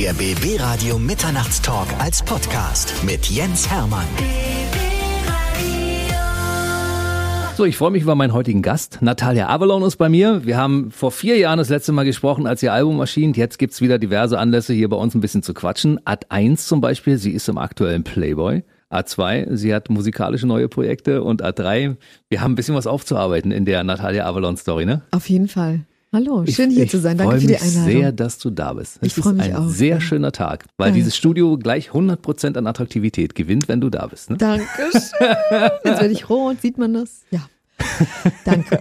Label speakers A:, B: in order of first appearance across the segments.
A: Der BB Radio Mitternachtstalk als Podcast mit Jens Hermann.
B: So, ich freue mich über meinen heutigen Gast. Natalia Avalon ist bei mir. Wir haben vor vier Jahren das letzte Mal gesprochen, als ihr Album erschien. Jetzt gibt's wieder diverse Anlässe, hier bei uns ein bisschen zu quatschen. Ad 1 zum Beispiel, sie ist im aktuellen Playboy. A2, sie hat musikalische neue Projekte und A3, wir haben ein bisschen was aufzuarbeiten in der Natalia Avalon Story, ne?
C: Auf jeden Fall. Hallo, schön
B: ich,
C: hier
B: ich
C: zu sein. Danke für die
B: mich
C: Einladung.
B: sehr, dass du da bist.
C: Ich
B: Es
C: freu
B: ist
C: mich
B: ein
C: auch,
B: sehr
C: ja.
B: schöner Tag, weil
C: Geil.
B: dieses Studio gleich 100% an Attraktivität gewinnt, wenn du da bist. Ne?
C: Dankeschön. Jetzt werde ich rot, sieht man das? Ja. Danke.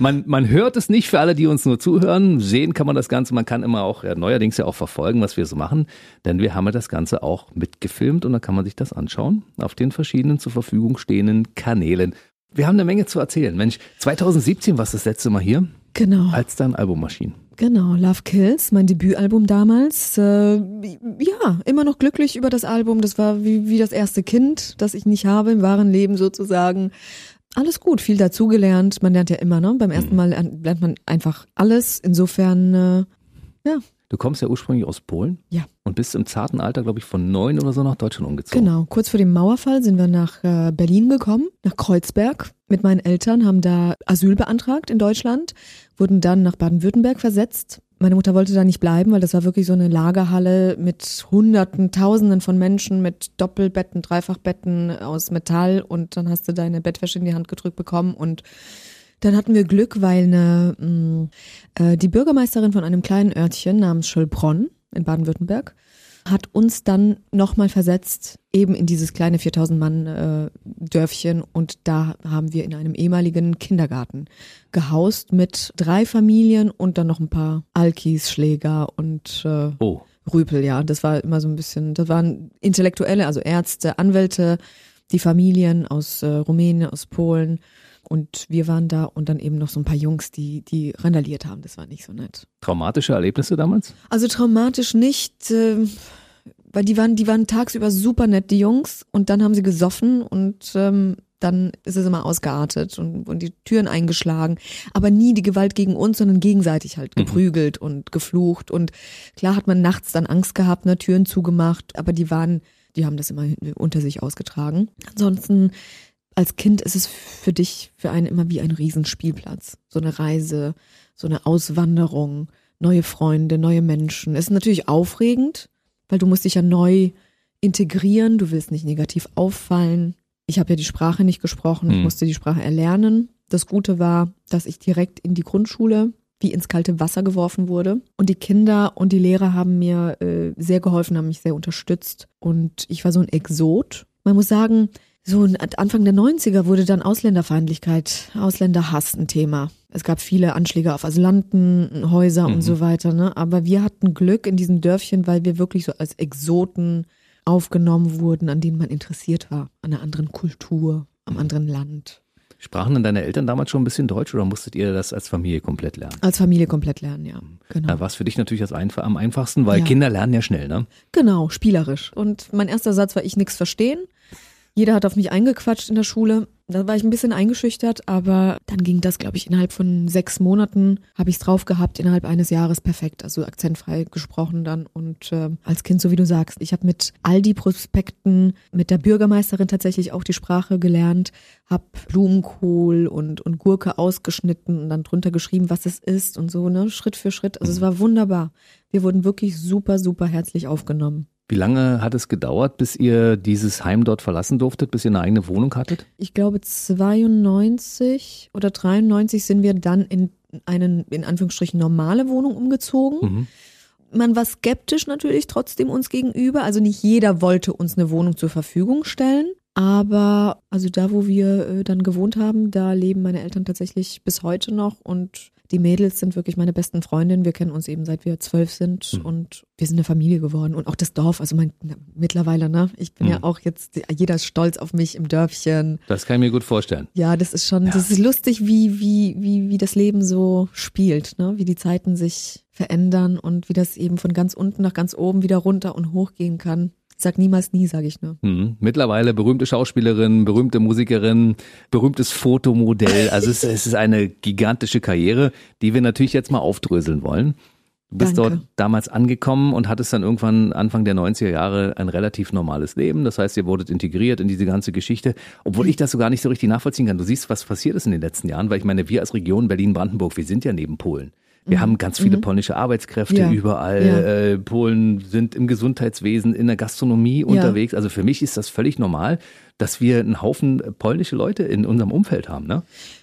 B: Man, man hört es nicht für alle, die uns nur zuhören. Sehen kann man das Ganze. Man kann immer auch, ja, neuerdings ja auch verfolgen, was wir so machen. Denn wir haben ja das Ganze auch mitgefilmt und dann kann man sich das anschauen auf den verschiedenen zur Verfügung stehenden Kanälen. Wir haben eine Menge zu erzählen. Mensch, 2017 warst du das letzte Mal hier,
C: Genau.
B: als dein Album erschien.
C: Genau, Love Kills, mein Debütalbum damals. Äh, ja, immer noch glücklich über das Album. Das war wie, wie das erste Kind, das ich nicht habe im wahren Leben sozusagen. Alles gut, viel dazugelernt. Man lernt ja immer, ne? Beim ersten Mal lernt lernt man einfach alles. Insofern, äh, ja,
B: Du kommst ja ursprünglich aus Polen
C: ja.
B: und bist im zarten Alter, glaube ich, von neun oder so nach Deutschland umgezogen.
C: Genau, kurz vor dem Mauerfall sind wir nach äh, Berlin gekommen, nach Kreuzberg mit meinen Eltern, haben da Asyl beantragt in Deutschland, wurden dann nach Baden-Württemberg versetzt. Meine Mutter wollte da nicht bleiben, weil das war wirklich so eine Lagerhalle mit Hunderten, Tausenden von Menschen, mit Doppelbetten, Dreifachbetten aus Metall und dann hast du deine Bettwäsche in die Hand gedrückt bekommen und dann hatten wir Glück, weil eine, mh, äh, die Bürgermeisterin von einem kleinen Örtchen namens Schöllbronn in Baden-Württemberg hat uns dann nochmal versetzt, eben in dieses kleine 4000 Mann äh, Dörfchen und da haben wir in einem ehemaligen Kindergarten gehaust mit drei Familien und dann noch ein paar Alkis, Schläger und äh,
B: Oh,
C: Rüpel, ja. Das war immer so ein bisschen, das waren Intellektuelle, also Ärzte, Anwälte, die Familien aus äh, Rumänien, aus Polen. Und wir waren da und dann eben noch so ein paar Jungs, die, die randaliert haben. Das war nicht so nett.
B: traumatische Erlebnisse damals?
C: Also traumatisch nicht, äh, weil die waren, die waren tagsüber super nett, die Jungs. Und dann haben sie gesoffen und ähm, dann ist es immer ausgeartet und, und die Türen eingeschlagen. Aber nie die Gewalt gegen uns, sondern gegenseitig halt geprügelt und geflucht. Und klar hat man nachts dann Angst gehabt, ne, Türen zugemacht, aber die waren, die haben das immer unter sich ausgetragen. Ansonsten als Kind ist es für dich, für einen immer wie ein Riesenspielplatz. So eine Reise, so eine Auswanderung, neue Freunde, neue Menschen. Es ist natürlich aufregend, weil du musst dich ja neu integrieren, du willst nicht negativ auffallen. Ich habe ja die Sprache nicht gesprochen, ich
B: Mhm.
C: musste die Sprache erlernen. Das Gute war, dass ich direkt in die Grundschule wie ins kalte Wasser geworfen wurde. Und die Kinder und die Lehrer haben mir äh, sehr geholfen, haben mich sehr unterstützt. Und ich war so ein Exot. Man muss sagen, so Anfang der 90er wurde dann Ausländerfeindlichkeit, Ausländerhass ein Thema. Es gab viele Anschläge auf Asylanten, Häuser
B: Mhm.
C: und so weiter. Ne? Aber wir hatten Glück in diesem Dörfchen, weil wir wirklich so als Exoten aufgenommen wurden, an denen man interessiert war. An einer anderen Kultur, am anderen Land.
B: Sprachen denn deine Eltern damals schon ein bisschen Deutsch oder musstet ihr das als Familie komplett lernen?
C: Als Familie komplett lernen, ja. Genau.
B: Da war es für dich natürlich das am einfachsten, weil
C: Ja.
B: Kinder lernen ja schnell, ne?
C: Genau, spielerisch. Und mein erster Satz war, ich nix verstehen. Jeder hat auf mich eingequatscht in der Schule. Da war ich ein bisschen eingeschüchtert, aber dann ging das, glaube ich, innerhalb von sechs Monaten habe ich es drauf gehabt, innerhalb eines Jahres perfekt, also akzentfrei gesprochen dann. Und ähm, als Kind, so wie du sagst, ich habe mit Aldi-Prospekten, mit der Bürgermeisterin tatsächlich auch die Sprache gelernt, habe Blumenkohl und, und Gurke ausgeschnitten und dann drunter geschrieben, was es ist und so, ne, Schritt für Schritt. Also es war wunderbar. Wir wurden wirklich super, super herzlich aufgenommen.
B: Wie lange hat es gedauert, bis ihr dieses Heim dort verlassen durftet, bis ihr eine eigene Wohnung hattet?
C: Ich glaube 92 oder 93 sind wir dann in eine in Anführungsstrichen normale Wohnung umgezogen.
B: Mhm.
C: Man war skeptisch natürlich trotzdem uns gegenüber. Also nicht jeder wollte uns eine Wohnung zur Verfügung stellen. Aber also da, wo wir äh, dann gewohnt haben, da leben meine Eltern tatsächlich bis heute noch und die Mädels sind wirklich meine besten Freundinnen. Wir kennen uns eben seit wir zwölf sind
B: Mhm.
C: und wir sind eine Familie geworden und auch das Dorf. Also mein na, mittlerweile, ne? Ich bin
B: Mhm.
C: ja auch jetzt jeder ist stolz auf mich im Dörfchen.
B: Das kann ich mir gut vorstellen.
C: Ja, das ist schon, das ist lustig, wie, wie, wie, wie das Leben so spielt, ne? Wie die Zeiten sich verändern und wie das eben von ganz unten nach ganz oben wieder runter und hoch gehen kann. Ich sag niemals nie, sage ich nur.
B: Mhm. Mittlerweile berühmte Schauspielerin, berühmte Musikerin, berühmtes Fotomodell. Also es, es ist eine gigantische Karriere, die wir natürlich jetzt mal aufdröseln wollen. Du bist
C: Danke.
B: dort damals angekommen und hattest dann irgendwann Anfang der 90er Jahre ein relativ normales Leben. Das heißt, ihr wurdet integriert in diese ganze Geschichte, obwohl ich das so gar nicht so richtig nachvollziehen kann. Du siehst, was passiert ist in den letzten Jahren, weil ich meine, wir als Region Berlin-Brandenburg, wir sind ja neben Polen. Wir haben ganz viele polnische Arbeitskräfte
C: Mhm. Ja.
B: überall.
C: Ja.
B: Äh, Polen sind im Gesundheitswesen, in der Gastronomie unterwegs. Also für mich ist das völlig normal, dass wir einen Haufen polnische Leute in unserem Umfeld haben. Ne?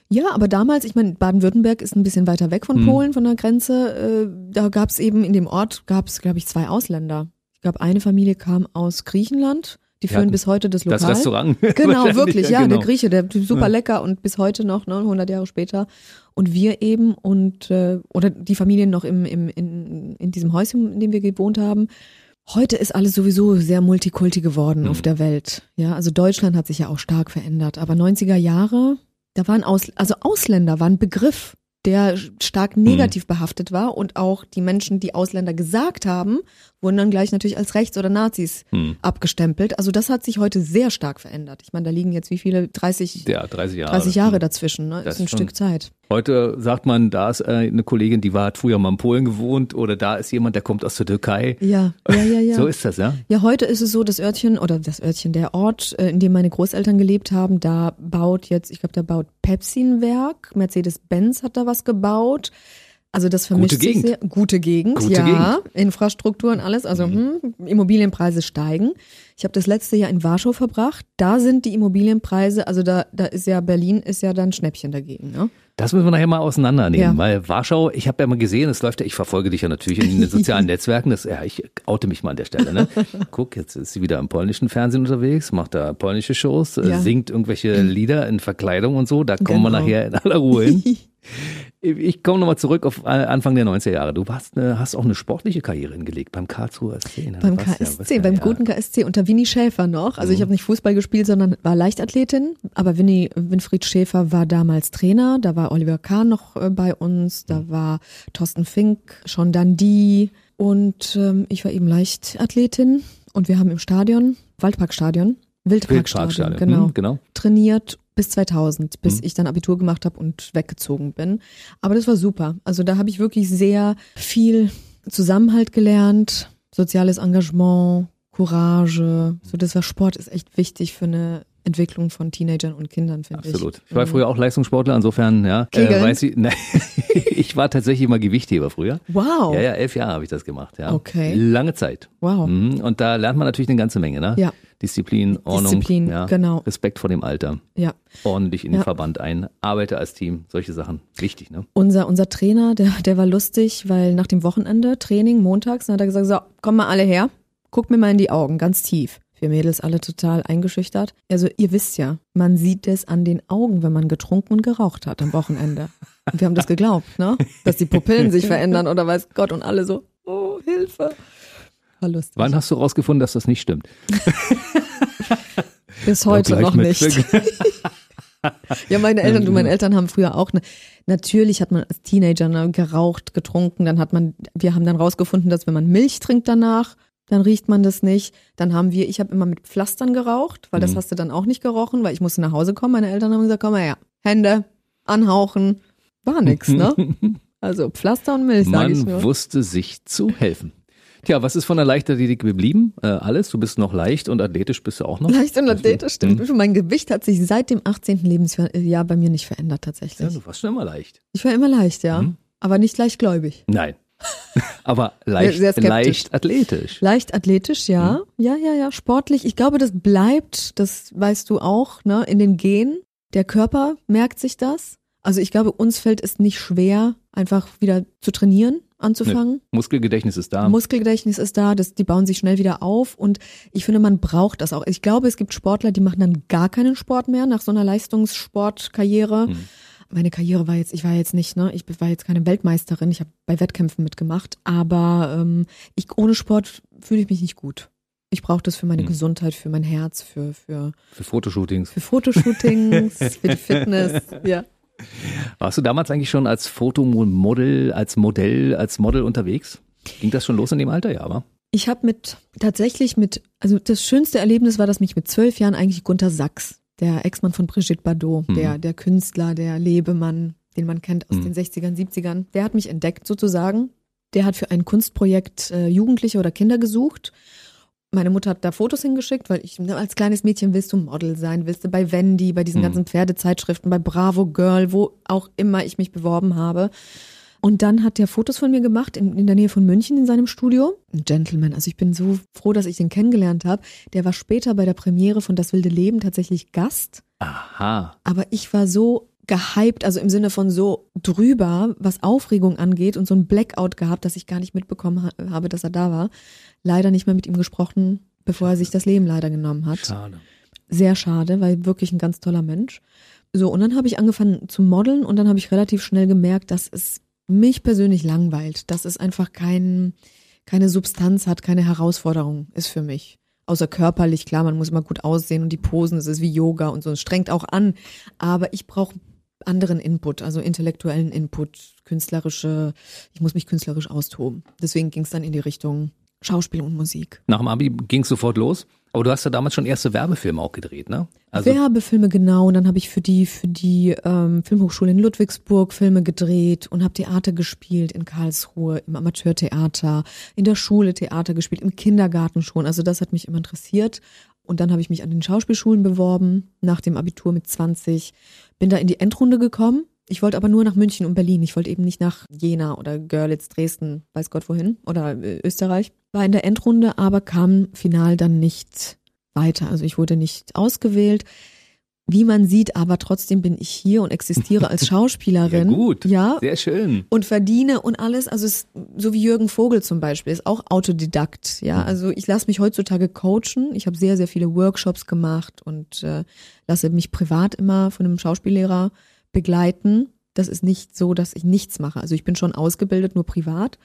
C: Ja, aber damals, ich meine, Baden-Württemberg ist ein bisschen weiter weg von Polen, von der Grenze. Äh, da gab es eben in dem Ort, gab es, glaube ich, zwei Ausländer. Ich glaube, eine Familie kam aus Griechenland. Die
B: Ja,
C: führen bis heute das Lokal.
B: Das Restaurant.
C: Genau, wirklich, ja,
B: genau.
C: der Grieche, der super
B: Ja.
C: lecker und bis heute noch, ne, 100 Jahre später. Und wir eben und, äh, oder die Familien noch im, im, in, in diesem Häuschen, in dem wir gewohnt haben. Heute ist alles sowieso sehr multikulti geworden
B: Mhm.
C: auf der Welt. Ja, also Deutschland hat sich ja auch stark verändert. Aber 90er Jahre, da waren Aus, also Ausländer waren ein Begriff, der stark
B: Mhm.
C: negativ behaftet war und auch die Menschen, die Ausländer gesagt haben, wurden dann gleich natürlich als Rechts- oder Nazis
B: Hm.
C: abgestempelt. Also das hat sich heute sehr stark verändert. Ich meine, da liegen jetzt wie viele? 30,
B: Ja, 30 Jahre.
C: 30 Jahre dazwischen. Ne?
B: Das
C: ist ein
B: schon.
C: Stück Zeit.
B: Heute sagt man, da ist äh, eine Kollegin, die war, hat früher mal in Polen gewohnt oder da ist jemand, der kommt aus der Türkei.
C: Ja, ja, ja, ja.
B: So ist das, ja?
C: ja, heute ist es so, das Örtchen oder das Örtchen, der Ort, äh, in dem meine Großeltern gelebt haben, da baut jetzt, ich glaube, da baut Pepsi ein Werk, Mercedes-Benz hat da was gebaut. Also das vermischt
B: Gute
C: sich
B: Gegend.
C: sehr. Gute Gegend,
B: Gute
C: ja.
B: Gegend. Mhm.
C: Infrastruktur und alles. Also hm, Immobilienpreise steigen. Ich habe das letzte Jahr in Warschau verbracht. Da sind die Immobilienpreise, also da, da ist ja Berlin ist ja dann Schnäppchen dagegen. Ne?
B: Das müssen wir nachher mal auseinandernehmen,
C: Ja.
B: weil Warschau, ich habe ja mal gesehen, es läuft ja, ich verfolge dich ja natürlich in den sozialen Netzwerken, das, ja, ich oute mich mal an der Stelle, ne? Guck, jetzt ist sie wieder im polnischen Fernsehen unterwegs, macht da polnische Shows,
C: Ja.
B: singt irgendwelche Lieder in Verkleidung und so, da kommen wir
C: Genau.
B: nachher in aller Ruhe hin. Ich komme nochmal zurück auf äh, Anfang der 90er Jahre. Du warst, eine, hast auch eine sportliche Karriere hingelegt beim Karlsruher SC. Ne?
C: Beim KSC,
B: ja-
C: beim
B: ja.
C: guten KSC unter Winnie Schäfer noch. Also ich habe nicht Fußball gespielt, sondern war Leichtathletin. Aber Winnie, Winfried Schäfer war damals Trainer. Da war Oliver Kahn noch äh, bei uns. Da war Thorsten Fink, schon Dundee. Und ähm, ich war eben Leichtathletin. Und wir haben im Stadion, Waldparkstadion, Wildparkstadion,
B: Wildparkstadion,
C: genau,
B: hm, genau.
C: trainiert bis 2000, bis
B: Mhm.
C: ich dann Abitur gemacht habe und weggezogen bin. Aber das war super. Also da habe ich wirklich sehr viel Zusammenhalt gelernt, soziales Engagement, Courage. So das war Sport ist echt wichtig für eine Entwicklung von Teenagern und Kindern, finde ich.
B: Absolut. Ich war früher auch Leistungssportler, insofern, ja.
C: Kegeln?
B: weiß ich, nein, ich war tatsächlich mal Gewichtheber früher.
C: Wow.
B: Ja, ja, elf Jahre habe ich das gemacht, ja.
C: Okay.
B: Lange Zeit.
C: Wow.
B: Mhm. Und da lernt man natürlich eine ganze Menge, ne?
C: Ja.
B: Disziplin, Ordnung,
C: Disziplin,
B: ja.
C: genau.
B: Respekt vor dem Alter,
C: Ja.
B: ordentlich in den
C: Ja.
B: Verband ein, arbeite als Team, solche Sachen. Wichtig, ne?
C: Unser, unser Trainer, der, der war lustig, weil nach dem Wochenende, Training, montags, dann hat er gesagt, so, komm mal alle her, guckt mir mal in die Augen, ganz tief. Wir Mädels alle total eingeschüchtert. Also ihr wisst ja, man sieht es an den Augen, wenn man getrunken und geraucht hat am Wochenende. Und wir haben das geglaubt, ne? Dass die Pupillen sich verändern oder weiß Gott und alle so, oh, Hilfe. War lustig.
B: Wann hast du rausgefunden, dass das nicht stimmt?
C: Bis heute noch nicht. Ja, meine Eltern, du, meine Eltern haben früher auch, ne, natürlich hat man als Teenager ne, geraucht, getrunken, dann hat man, wir haben dann rausgefunden, dass wenn man Milch trinkt danach, dann riecht man das nicht. Dann haben wir, ich habe immer mit Pflastern geraucht, weil das
B: Mhm.
C: hast du dann auch nicht gerochen, weil ich musste nach Hause kommen. Meine Eltern haben gesagt, komm mal her, Hände, anhauchen, war nix, ne? Also Pflaster und Milch, sage ich
B: Man
C: nur.
B: wusste sich zu helfen. Tja, was ist von der Leichtathletik geblieben? Äh, alles. Du bist noch leicht und athletisch bist du auch noch.
C: Leicht und athletisch, stimmt. Mein Gewicht hat sich seit dem 18. Lebensjahr bei mir nicht verändert,
B: Ja,
C: tatsächlich.
B: du warst schon immer leicht.
C: Ich war immer leicht, ja.
B: Mhm.
C: Aber nicht leichtgläubig.
B: Nein. Aber leicht,
C: sehr skeptisch.
B: leicht athletisch.
C: Leicht athletisch, ja.
B: Mhm.
C: Ja, ja, ja. Sportlich. Ich glaube, das bleibt, das weißt du auch, ne, in den Genen. Der Körper merkt sich das. Also ich glaube, uns fällt es nicht schwer, einfach wieder zu trainieren, anzufangen.
B: Muskelgedächtnis ist da.
C: Muskelgedächtnis ist da, das, die bauen sich schnell wieder auf und ich finde, man braucht das auch. Ich glaube, es gibt Sportler, die machen dann gar keinen Sport mehr nach so einer Leistungssportkarriere.
B: Mhm.
C: Meine Karriere war jetzt, ich war jetzt nicht, ne, ich war jetzt keine Weltmeisterin, ich habe bei Wettkämpfen mitgemacht, aber ähm, ich, ohne Sport fühle ich mich nicht gut. Ich brauche das für meine
B: Mhm.
C: Gesundheit, für mein Herz, für, für,
B: Für Fotoshootings.
C: für Fotoshootings, für die Fitness, ja.
B: Warst du damals eigentlich schon als Fotomodel, als Modell, als Model unterwegs? Ging das schon los in dem Alter? Ja, aber.
C: Ich habe mit tatsächlich mit, also das schönste Erlebnis war, dass mich mit zwölf Jahren eigentlich Gunter Sachs, der Ex-Mann von Brigitte Bardot,
B: Mhm.
C: der, der Künstler, der Lebemann, den man kennt aus
B: Mhm.
C: den 60ern, 70ern, der hat mich entdeckt sozusagen. Der hat für ein Kunstprojekt äh, Jugendliche oder Kinder gesucht. Meine Mutter hat da Fotos hingeschickt, weil ich ne, als kleines Mädchen willst du Model sein, willst du bei Wendy, bei diesen
B: Mhm.
C: ganzen Pferdezeitschriften, bei Bravo Girl, wo auch immer ich mich beworben habe. Und dann hat der Fotos von mir gemacht in, in der Nähe von München in seinem Studio. Ein Gentleman, also ich bin so froh, dass ich den kennengelernt habe. Der war später bei der Premiere von Das wilde Leben tatsächlich Gast.
B: Aha.
C: Aber ich war so gehypt, also im Sinne von so drüber, was Aufregung angeht und so ein Blackout gehabt, dass ich gar nicht mitbekommen ha habe, dass er da war. Leider nicht mehr mit ihm gesprochen, bevor er sich das Leben leider genommen hat.
B: Schade.
C: Sehr schade, weil wirklich ein ganz toller Mensch. So, und dann habe ich angefangen zu modeln und dann habe ich relativ schnell gemerkt, dass es mich persönlich langweilt, dass es einfach kein, keine Substanz hat, keine Herausforderung ist für mich. Außer körperlich, klar, man muss immer gut aussehen und die Posen, es ist wie Yoga und so, es strengt auch an. Aber ich brauche anderen Input, also intellektuellen Input, künstlerische, ich muss mich künstlerisch austoben. Deswegen ging es dann in die Richtung Schauspiel und Musik.
B: Nach dem Abi ging es sofort los. Aber du hast ja damals schon erste Werbefilme auch gedreht, ne? Also
C: Werbefilme genau und dann habe ich für die für die ähm, Filmhochschule in Ludwigsburg Filme gedreht und habe Theater gespielt in Karlsruhe im Amateurtheater, in der Schule Theater gespielt, im Kindergarten schon. Also das hat mich immer interessiert und dann habe ich mich an den Schauspielschulen beworben nach dem Abitur mit 20, bin da in die Endrunde gekommen. Ich wollte aber nur nach München und Berlin. Ich wollte eben nicht nach Jena oder Görlitz, Dresden, weiß Gott wohin oder äh, Österreich. War in der Endrunde, aber kam final dann nicht weiter. Also ich wurde nicht ausgewählt. Wie man sieht, aber trotzdem bin ich hier und existiere als Schauspielerin.
B: ja gut.
C: Ja.
B: Sehr schön.
C: Und verdiene und alles, also es, so wie Jürgen Vogel zum Beispiel, ist auch Autodidakt. Ja, also ich lasse mich heutzutage coachen. Ich habe sehr, sehr viele Workshops gemacht und äh, lasse mich privat immer von einem Schauspiellehrer begleiten. Das ist nicht so, dass ich nichts mache. Also ich bin schon ausgebildet, nur privat.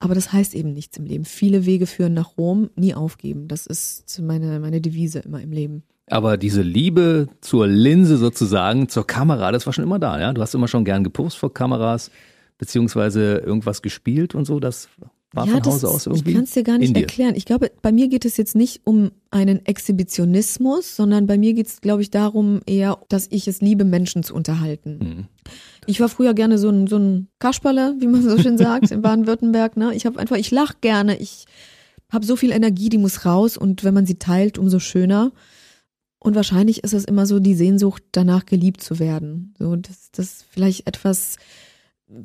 C: Aber das heißt eben nichts im Leben. Viele Wege führen nach Rom, nie aufgeben. Das ist meine, meine Devise immer im Leben.
B: Aber diese Liebe zur Linse sozusagen, zur Kamera, das war schon immer da, ja? Du hast immer schon gern gepostet vor Kameras, beziehungsweise irgendwas gespielt und so, das war von
C: das
B: Hause aus irgendwie
C: Ich kann es dir gar nicht erklären. Ich glaube, bei mir geht es jetzt nicht um einen Exhibitionismus, sondern bei mir geht es, glaube ich, darum eher, dass ich es liebe, Menschen zu unterhalten.
B: Mhm.
C: Ich war früher gerne so ein, so ein Kasperle, wie man so schön sagt, in Baden-Württemberg. Ne? Ich habe einfach, ich lach gerne, ich habe so viel Energie, die muss raus und wenn man sie teilt, umso schöner. Und wahrscheinlich ist es immer so die Sehnsucht, danach geliebt zu werden. So, das, das vielleicht etwas,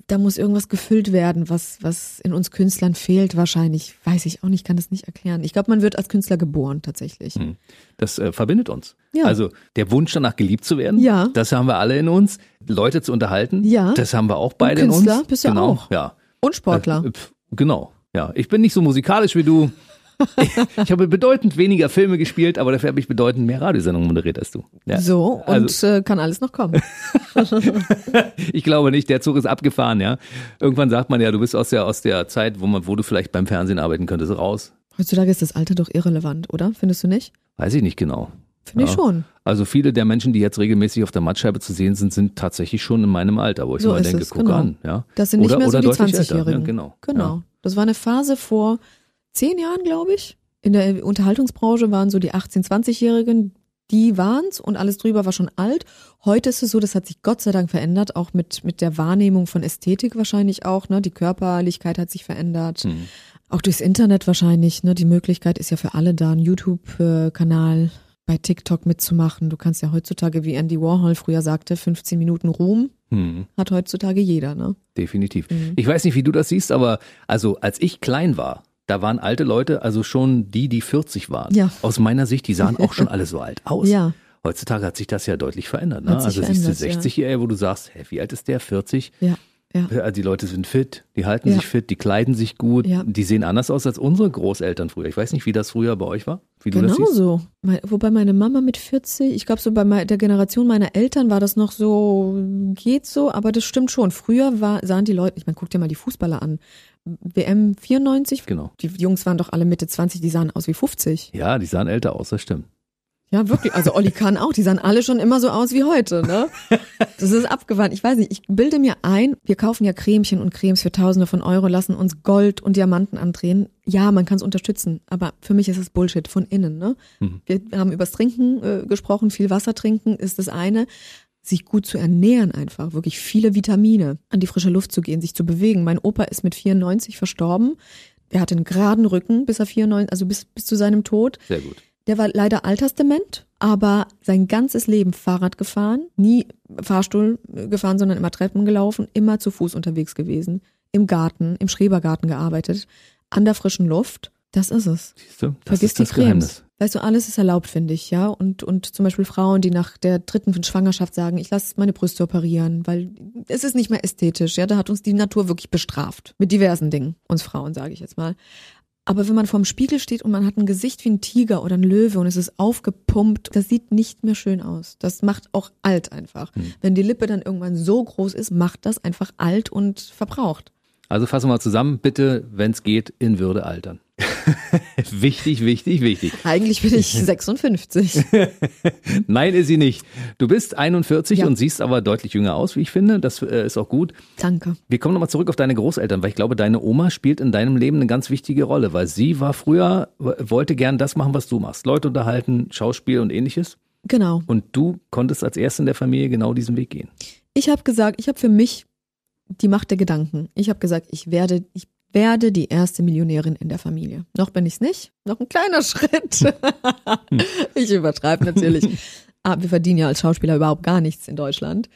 C: da muss irgendwas gefüllt werden, was, was in uns Künstlern fehlt, wahrscheinlich. Weiß ich auch nicht, kann das nicht erklären. Ich glaube, man wird als Künstler geboren, tatsächlich.
B: Mhm. Das äh, verbindet uns.
C: Ja.
B: Also der Wunsch danach geliebt zu werden,
C: Ja.
B: das haben wir alle in uns. Leute zu unterhalten,
C: Ja.
B: das haben wir auch beide in
C: Künstler
B: uns.
C: bist du
B: genau,
C: auch.
B: ja.
C: Und Sportler.
B: Äh, pf, genau, ja. Ich bin nicht so musikalisch wie du. Ich habe bedeutend weniger Filme gespielt, aber dafür habe ich bedeutend mehr Radiosendungen moderiert als du. Ja.
C: so, und
B: Also,
C: äh, kann alles noch kommen.
B: ich glaube nicht, der Zug ist abgefahren, ja. Irgendwann sagt man ja, du bist aus der, aus der Zeit, wo man, wo du vielleicht beim Fernsehen arbeiten könntest, raus.
C: Heutzutage ist das Alter doch irrelevant, oder? Findest du nicht?
B: Weiß ich nicht genau.
C: Finde ich
B: Ja.
C: schon.
B: Also viele der Menschen, die jetzt regelmäßig auf der Mattscheibe zu sehen sind, sind tatsächlich schon in meinem Alter, wo ich
C: So
B: immer denke,
C: es,
B: guck
C: genau.
B: an. Ja.
C: Das sind nicht
B: Oder-
C: mehr so die
B: deutlich älter,
C: 20-Jährigen.
B: Ja, genau.
C: Genau. Das war eine Phase vor zehn Jahren, glaube ich. In der Unterhaltungsbranche waren so die 18-, 20-Jährigen, die waren's und alles drüber war schon alt. Heute ist es so, das hat sich Gott sei Dank verändert, auch mit, mit der Wahrnehmung von Ästhetik wahrscheinlich auch, ne? Die Körperlichkeit hat sich verändert.
B: Hm.
C: Auch durchs Internet wahrscheinlich, ne? Die Möglichkeit ist ja für alle da, einen YouTube-Kanal bei TikTok mitzumachen. Du kannst ja heutzutage, wie Andy Warhol früher sagte, 15 Minuten Ruhm
B: Hm.
C: hat heutzutage jeder, ne?
B: Definitiv.
C: Mhm.
B: Ich weiß nicht, wie du das siehst, aber also als ich klein war, da waren alte Leute, also schon die, die 40 waren.
C: Ja.
B: Aus meiner Sicht, die sahen auch schon alle so alt aus.
C: Ja.
B: Heutzutage hat sich das ja deutlich verändert. Ne? Also siehst du
C: verändert, ja.
B: 60-Jährige, wo du sagst, hä, wie alt ist der? 40?
C: Ja, ja.
B: Also die Leute sind fit, die halten
C: Ja.
B: sich fit, die kleiden sich gut,
C: Ja.
B: die sehen anders aus als unsere Großeltern früher. Ich weiß nicht, wie das früher bei euch war, wie du
C: Genau
B: das siehst.
C: so. Wobei meine Mama mit 40, ich glaube so bei der Generation meiner Eltern war das noch so, geht so, aber das stimmt schon. Früher war, sahen die Leute, ich meine, guck dir mal die Fußballer an. WM 94,
B: Genau.
C: die Jungs waren doch alle Mitte 20, die sahen aus wie 50.
B: Ja, die sahen älter aus, das stimmt.
C: Ja, wirklich. Also Olli Kahn auch, die sahen alle schon immer so aus wie heute, ne? Das ist abgewandt. Ich weiß nicht, ich bilde mir ein, wir kaufen ja Cremchen und Cremes für Tausende von Euro, lassen uns Gold und Diamanten andrehen. Ja, man kann es unterstützen, aber für mich ist es Bullshit von innen, ne?
B: Mhm.
C: Wir haben übers Trinken äh, gesprochen, viel Wasser trinken ist das eine. sich gut zu ernähren einfach, wirklich viele Vitamine, an die frische Luft zu gehen, sich zu bewegen. Mein Opa ist mit 94 verstorben. Er hatte einen geraden Rücken bis er 94, also bis, bis zu seinem Tod.
B: Sehr gut.
C: Der war leider altersdement, aber sein ganzes Leben Fahrrad gefahren, nie Fahrstuhl gefahren, sondern immer Treppen gelaufen, immer zu Fuß unterwegs gewesen, im Garten, im Schrebergarten gearbeitet, an der frischen Luft. Das ist es.
B: Siehst du? Das
C: Vergiss
B: ist das
C: die Cremes.
B: Geheimnis.
C: Weißt du, alles ist erlaubt, finde ich, ja. Und, und zum Beispiel Frauen, die nach der dritten Schwangerschaft sagen, ich lasse meine Brüste operieren, weil es ist nicht mehr ästhetisch, ja. Da hat uns die Natur wirklich bestraft. Mit diversen Dingen, uns Frauen, sage ich jetzt mal. Aber wenn man vorm Spiegel steht und man hat ein Gesicht wie ein Tiger oder ein Löwe und es ist aufgepumpt, das sieht nicht mehr schön aus. Das macht auch alt einfach. Wenn die Lippe dann irgendwann so groß ist, macht das einfach alt und verbraucht.
B: Also fassen wir mal zusammen, bitte, wenn es geht, in Würde altern. wichtig, wichtig, wichtig.
C: Eigentlich bin ich 56.
B: Nein, ist sie nicht. Du bist 41
C: Ja.
B: und siehst aber deutlich jünger aus, wie ich finde. Das äh, ist auch gut.
C: Danke.
B: Wir kommen nochmal zurück auf deine Großeltern, weil ich glaube, deine Oma spielt in deinem Leben eine ganz wichtige Rolle, weil sie war früher, wollte gern das machen, was du machst. Leute unterhalten, Schauspiel und ähnliches.
C: Genau.
B: Und du konntest als Erste in der Familie genau diesen Weg gehen.
C: Ich habe gesagt, ich habe für mich die Macht der Gedanken. Ich habe gesagt, ich werde, ich werde die erste Millionärin in der Familie. Noch bin ich's nicht. Noch ein kleiner Schritt. ich übertreibe natürlich. Aber wir verdienen ja als Schauspieler überhaupt gar nichts in Deutschland.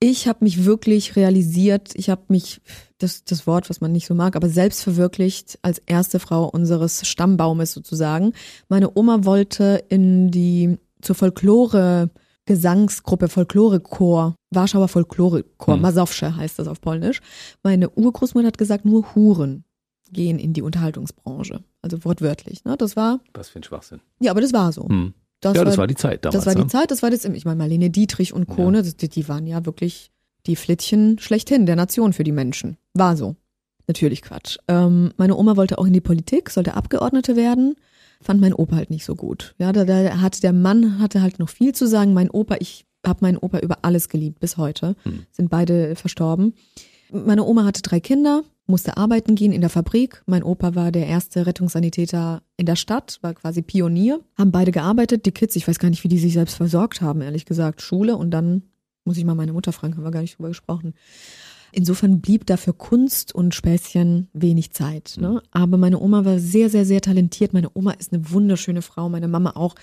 C: Ich habe mich wirklich realisiert, ich habe mich, das, das Wort, was man nicht so mag, aber selbst verwirklicht als erste Frau unseres Stammbaumes sozusagen. Meine Oma wollte in die, zur Folklore, Gesangsgruppe, Folklorechor, Warschauer Folklorechor,
B: Hm.
C: Masowsche heißt das auf Polnisch. Meine Urgroßmutter hat gesagt, nur Huren gehen in die Unterhaltungsbranche. Also wortwörtlich. Ne? Das war,
B: Was für ein Schwachsinn.
C: ja, aber das war so.
B: Hm. ja, das war die Zeit damals.
C: Das war die
B: ne?
C: Zeit, das war das, ich meine, Marlene Dietrich und Kone, das, die, die waren ja wirklich die Flittchen schlechthin der Nation für die Menschen. War so. Natürlich Quatsch. Ähm, meine Oma wollte auch in die Politik, sollte Abgeordnete werden, fand mein Opa halt nicht so gut. Ja, da, da hat der Mann hatte halt noch viel zu sagen. Mein Opa, ich habe meinen Opa über alles geliebt bis heute.
B: Hm.
C: Sind beide verstorben. Meine Oma hatte drei Kinder, musste arbeiten gehen in der Fabrik. Mein Opa war der erste Rettungssanitäter in der Stadt, war quasi Pionier. Haben beide gearbeitet. Die Kids, ich weiß gar nicht, wie die sich selbst versorgt haben, ehrlich gesagt. Schule und dann muss ich mal meine Mutter fragen, haben wir gar nicht drüber gesprochen. Insofern blieb da für Kunst und Späßchen wenig Zeit. Ne? Aber meine Oma war sehr, sehr, sehr talentiert. Meine Oma ist eine wunderschöne Frau, meine Mama auch.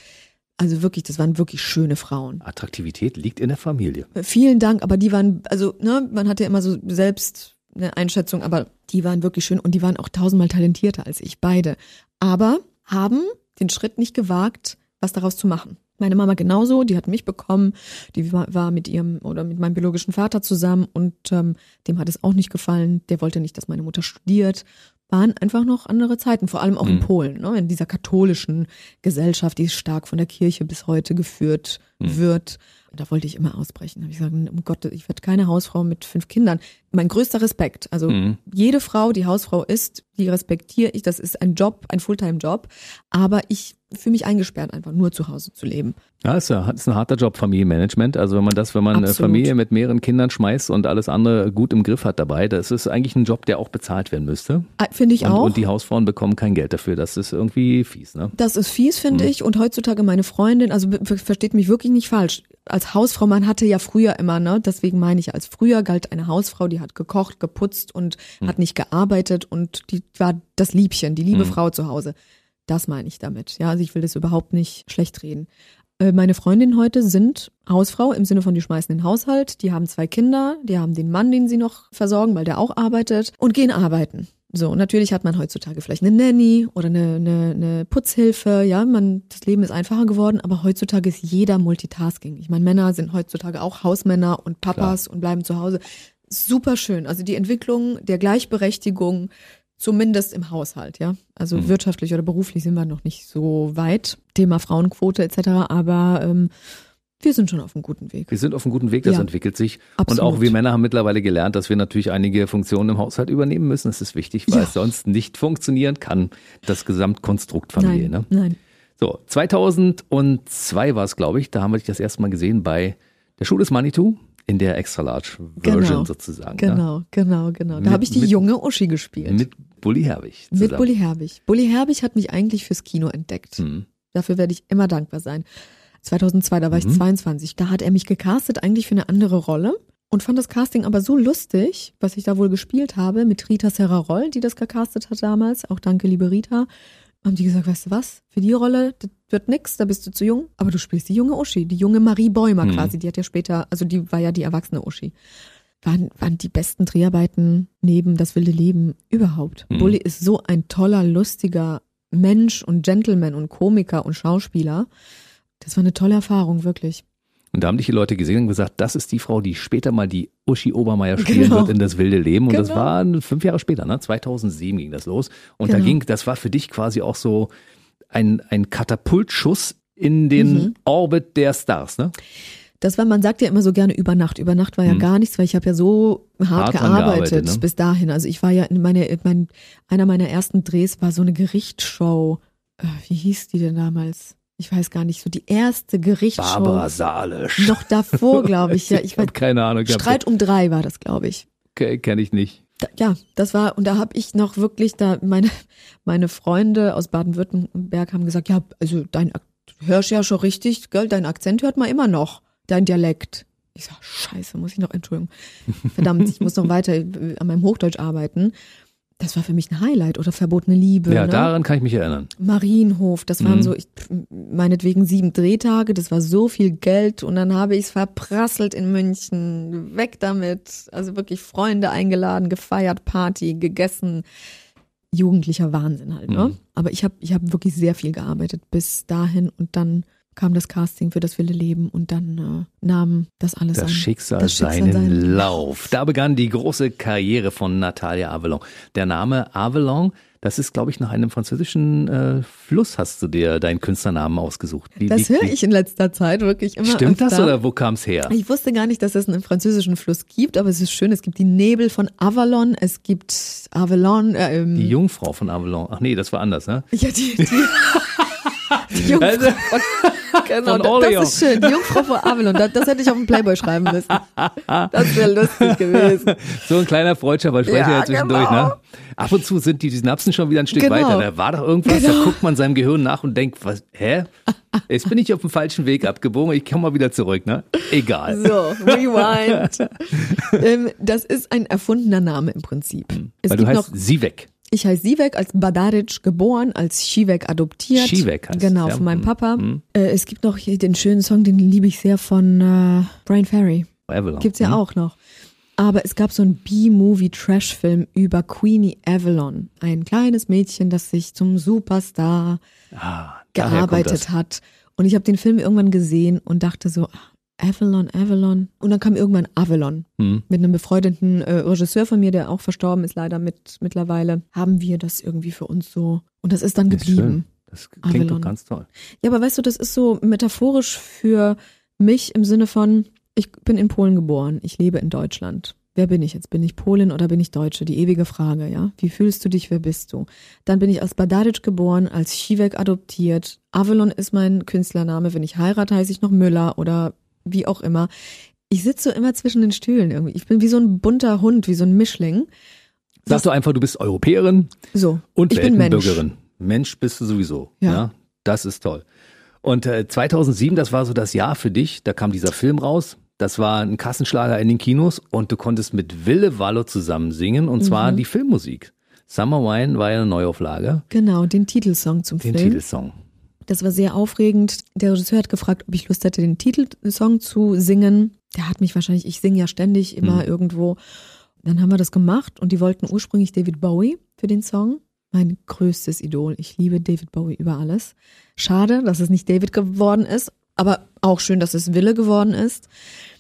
C: Also wirklich, das waren wirklich schöne Frauen.
B: Attraktivität liegt in der Familie.
C: Vielen Dank, aber die waren, also, ne, man hatte ja immer so selbst eine Einschätzung, aber die waren wirklich schön und die waren auch tausendmal talentierter als ich, beide. Aber haben den Schritt nicht gewagt, was daraus zu machen. Meine Mama genauso, die hat mich bekommen, die war, war mit ihrem oder mit meinem biologischen Vater zusammen und ähm, dem hat es auch nicht gefallen. Der wollte nicht, dass meine Mutter studiert. Waren einfach noch andere Zeiten, vor allem auch in
B: Mhm.
C: Polen, ne, in dieser katholischen Gesellschaft, die stark von der Kirche bis heute geführt
B: Mhm.
C: wird. Da wollte ich immer ausbrechen. Da habe ich gesagt, um Gott, ich werde keine Hausfrau mit fünf Kindern. Mein größter Respekt. Also
B: Mhm.
C: jede Frau, die Hausfrau ist, die respektiere ich. Das ist ein Job, ein Fulltime-Job. Aber ich fühle mich eingesperrt, einfach nur zu Hause zu leben.
B: Ja, ist, ja, ist ein harter Job, Familienmanagement. Also wenn man das, wenn man eine
C: Absolut.
B: Familie mit mehreren Kindern schmeißt und alles andere gut im Griff hat dabei, das ist eigentlich ein Job, der auch bezahlt werden müsste.
C: Ah, Finde ich
B: Und,
C: auch.
B: und die Hausfrauen bekommen kein Geld dafür. Das ist irgendwie fies, ne?
C: Das ist fies, finde
B: Mhm.
C: ich. Und heutzutage meine Freundin, also versteht mich wirklich nicht falsch. Als Hausfrau, man hatte ja früher immer, ne, deswegen meine ich, als früher galt eine Hausfrau, die hat gekocht, geputzt und
B: Mhm.
C: hat nicht gearbeitet und die war das Liebchen, die liebe
B: Mhm.
C: Frau zu Hause. Das meine ich damit. Ja, also ich will das überhaupt nicht schlecht reden. Äh, Meine Freundinnen heute sind Hausfrau im Sinne von, die schmeißen den Haushalt, die haben zwei Kinder, die haben den Mann, den sie noch versorgen, weil der auch arbeitet und gehen arbeiten. So, natürlich hat man heutzutage vielleicht eine Nanny oder eine, eine, eine Putzhilfe, ja, man, das Leben ist einfacher geworden, aber heutzutage ist jeder Multitasking. Ich meine, Männer sind heutzutage auch Hausmänner und Papas und bleiben zu Hause. Super schön. Also die Entwicklung der Gleichberechtigung, zumindest im Haushalt, ja. Also
B: Mhm.
C: wirtschaftlich oder beruflich sind wir noch nicht so weit. Thema Frauenquote etc. Aber ähm, wir sind schon auf einem guten Weg.
B: Wir sind auf einem guten Weg, das
C: Ja.
B: entwickelt sich.
C: Absolut.
B: Und auch wir Männer haben mittlerweile gelernt, dass wir natürlich einige Funktionen im Haushalt übernehmen müssen. Das ist wichtig, weil
C: Ja.
B: es sonst nicht funktionieren kann, das Gesamtkonstrukt Familie.
C: nein,
B: Ne?
C: nein.
B: So, 2002 war es, glaube ich, da haben wir dich das erste Mal gesehen bei der Schule des Manitou in der Extra Large Version
C: Genau,
B: sozusagen. Ne?
C: Genau, genau, genau. Da
B: Mit-
C: habe ich die
B: mit-
C: junge Uschi gespielt.
B: Mit Bully Herbig.
C: Mit
B: zusammen.
C: Bully Herbig. Bully Herbig hat mich eigentlich fürs Kino entdeckt.
B: Hm.
C: Dafür werde ich immer dankbar sein. 2002, da war ich
B: Mhm.
C: 22. Da hat er mich gecastet eigentlich für eine andere Rolle und fand das Casting aber so lustig, was ich da wohl gespielt habe mit Rita Serraroll, die das gecastet hat damals. Auch danke, liebe Rita. Haben die gesagt, weißt du was, für die Rolle, das wird nix, da bist du zu jung, aber du spielst die junge Uschi, die junge Marie Bäumer
B: Mhm.
C: quasi, die hat ja später, also die war ja die erwachsene Uschi. Waren, waren die besten Dreharbeiten neben das wilde Leben überhaupt.
B: Mhm.
C: Bully ist so ein toller, lustiger Mensch und Gentleman und Komiker und Schauspieler. Das war eine tolle Erfahrung, wirklich.
B: Und da haben dich die Leute gesehen und gesagt, das ist die Frau, die später mal die Uschi Obermeier spielen
C: Genau.
B: wird in das wilde Leben. Und das
C: Genau.
B: war fünf Jahre später, ne? 2007 ging das los. Und da
C: Genau.
B: ging, das war für dich quasi auch so ein, ein Katapultschuss in den
C: Mhm.
B: Orbit der Stars, ne?
C: Das war, man sagt ja immer so gerne über Nacht. Über Nacht war ja
B: Mhm.
C: gar nichts, weil ich habe ja so hart,
B: Hart
C: gearbeitet,
B: gearbeitet, ne?
C: bis dahin. Also ich war ja in meine, mein, einer meiner ersten Drehs war so eine Gerichtsshow. Äh, Wie hieß die denn damals? Ich weiß gar nicht, so die erste Gerichtsshow.
B: Barbara Salisch.
C: Noch davor, glaube ich. Ja, ich
B: ich habe keine Ahnung.
C: Streit um drei war das, glaube ich.
B: Ke- Kenn ich nicht.
C: Da, ja, das war, und da habe ich noch wirklich, da meine, meine Freunde aus Baden-Württemberg haben gesagt, ja, also dein, hörst ja schon richtig, gell, dein Akzent hört man immer noch, dein Dialekt. Ich sag, scheiße, muss ich noch, Entschuldigung, verdammt, ich muss noch weiter äh, an meinem Hochdeutsch arbeiten. Das war für mich ein Highlight oder verbotene Liebe.
B: Ja,
C: ne?
B: daran kann ich mich erinnern.
C: Marienhof, das waren
B: Mhm.
C: so, ich, meinetwegen sieben Drehtage, das war so viel Geld und dann habe ich es verprasselt in München, weg damit, also wirklich Freunde eingeladen, gefeiert, Party, gegessen, jugendlicher Wahnsinn halt, ne?
B: Mhm.
C: Aber ich habe ich hab wirklich sehr viel gearbeitet bis dahin und dann kam das Casting für das wilde Leben und dann äh, nahm das alles
B: Das
C: an.
B: Schicksal,
C: das Schicksal
B: seinen
C: seinen
B: Lauf. Da begann die große Karriere von Natalia Avalon. Der Name Avalon, das ist, glaube ich, nach einem französischen äh, Fluss hast du dir deinen Künstlernamen ausgesucht. Wie-
C: Das höre ich in letzter Zeit wirklich immer
B: Stimmt das
C: öfter.
B: oder wo kam es her?
C: Ich wusste gar nicht, dass es einen französischen Fluss gibt, aber es ist schön. Es gibt die Nebel von Avalon, es gibt Avalon. Äh, ähm,
B: Die Jungfrau von Avalon. Ach nee, das war anders, ne?
C: ja, die, die, die Jungfrau
B: Also-
C: von, genau,
B: Von
C: das,
B: Orleans.
C: das ist schön. Die Jungfrau von Avalon. Das, das hätte ich auf dem Playboy schreiben müssen. Das wäre lustig gewesen.
B: So ein kleiner Freundschaftsversprecher
C: Ja,
B: ja, zwischendurch,
C: genau.
B: ne? Ab und zu sind die Synapsen schon wieder ein Stück
C: Genau.
B: weiter. Da war doch irgendwas,
C: Genau.
B: da guckt man seinem Gehirn nach und denkt, was, hä? Jetzt bin ich auf dem falschen Weg abgebogen, ich komme mal wieder zurück, ne? Egal.
C: So, rewind. ähm, das ist ein erfundener Name im Prinzip. Es
B: Weil du heißt
C: noch,
B: Sivek.
C: Ich heiße Sivek als Badaric geboren, als Shivek adoptiert.
B: Shivek heißt
C: Genau,
B: ja.
C: von meinem
B: Mhm.
C: Papa.
B: Mhm.
C: Äh, es gibt noch hier den schönen Song, den liebe ich sehr von äh, Brian Ferry.
B: Avalon.
C: Gibt's ja
B: Hm?
C: auch noch. Aber es gab so einen B-Movie-Trash-Film über Queenie Avalon. Ein kleines Mädchen, das sich zum Superstar
B: Ah,
C: gearbeitet hat. Und ich habe den Film irgendwann gesehen und dachte so, ah, Avalon, Avalon. Und dann kam irgendwann Avalon.
B: Hm.
C: Mit einem befreundeten äh, Regisseur von mir, der auch verstorben ist leider mit mittlerweile, haben wir das irgendwie für uns so. Und das ist dann
B: Ist
C: geblieben.
B: schön. Das klingt
C: Avalon.
B: doch ganz toll.
C: Ja, aber weißt du, das ist so metaphorisch für mich im Sinne von, ich bin in Polen geboren, ich lebe in Deutschland. Wer bin ich jetzt? Bin ich Polin oder bin ich Deutsche? Die ewige Frage, ja. Wie fühlst du dich? Wer bist du? Dann bin ich als Badaric geboren, als Shivek adoptiert. Avalon ist mein Künstlername. Wenn ich heirate, heiße ich noch Müller oder wie auch immer. Ich sitze so immer zwischen den Stühlen irgendwie. Ich bin wie so ein bunter Hund, wie so ein Mischling.
B: Sag doch einfach, du bist Europäerin
C: So.
B: und
C: ich bin Mensch.
B: Mensch bist du sowieso. Ja.
C: Ja.
B: Das ist toll. Und äh, 2007, das war so das Jahr für dich. Da kam dieser Film raus. Das war ein Kassenschlager in den Kinos und du konntest mit Wille Wallo zusammen singen und zwar
C: Mhm.
B: die Filmmusik. Summer Wine war ja eine Neuauflage,
C: Genau, den Titelsong zum
B: den
C: Film.
B: Titelsong.
C: Das war sehr aufregend. Der Regisseur hat gefragt, ob ich Lust hätte, den Titelsong zu singen. Der hat mich wahrscheinlich, ich singe ja ständig immer
B: Hm.
C: irgendwo. Dann haben wir das gemacht und die wollten ursprünglich David Bowie für den Song. Mein größtes Idol. Ich liebe David Bowie über alles. Schade, dass es nicht David geworden ist, aber auch schön, dass es Wille geworden ist.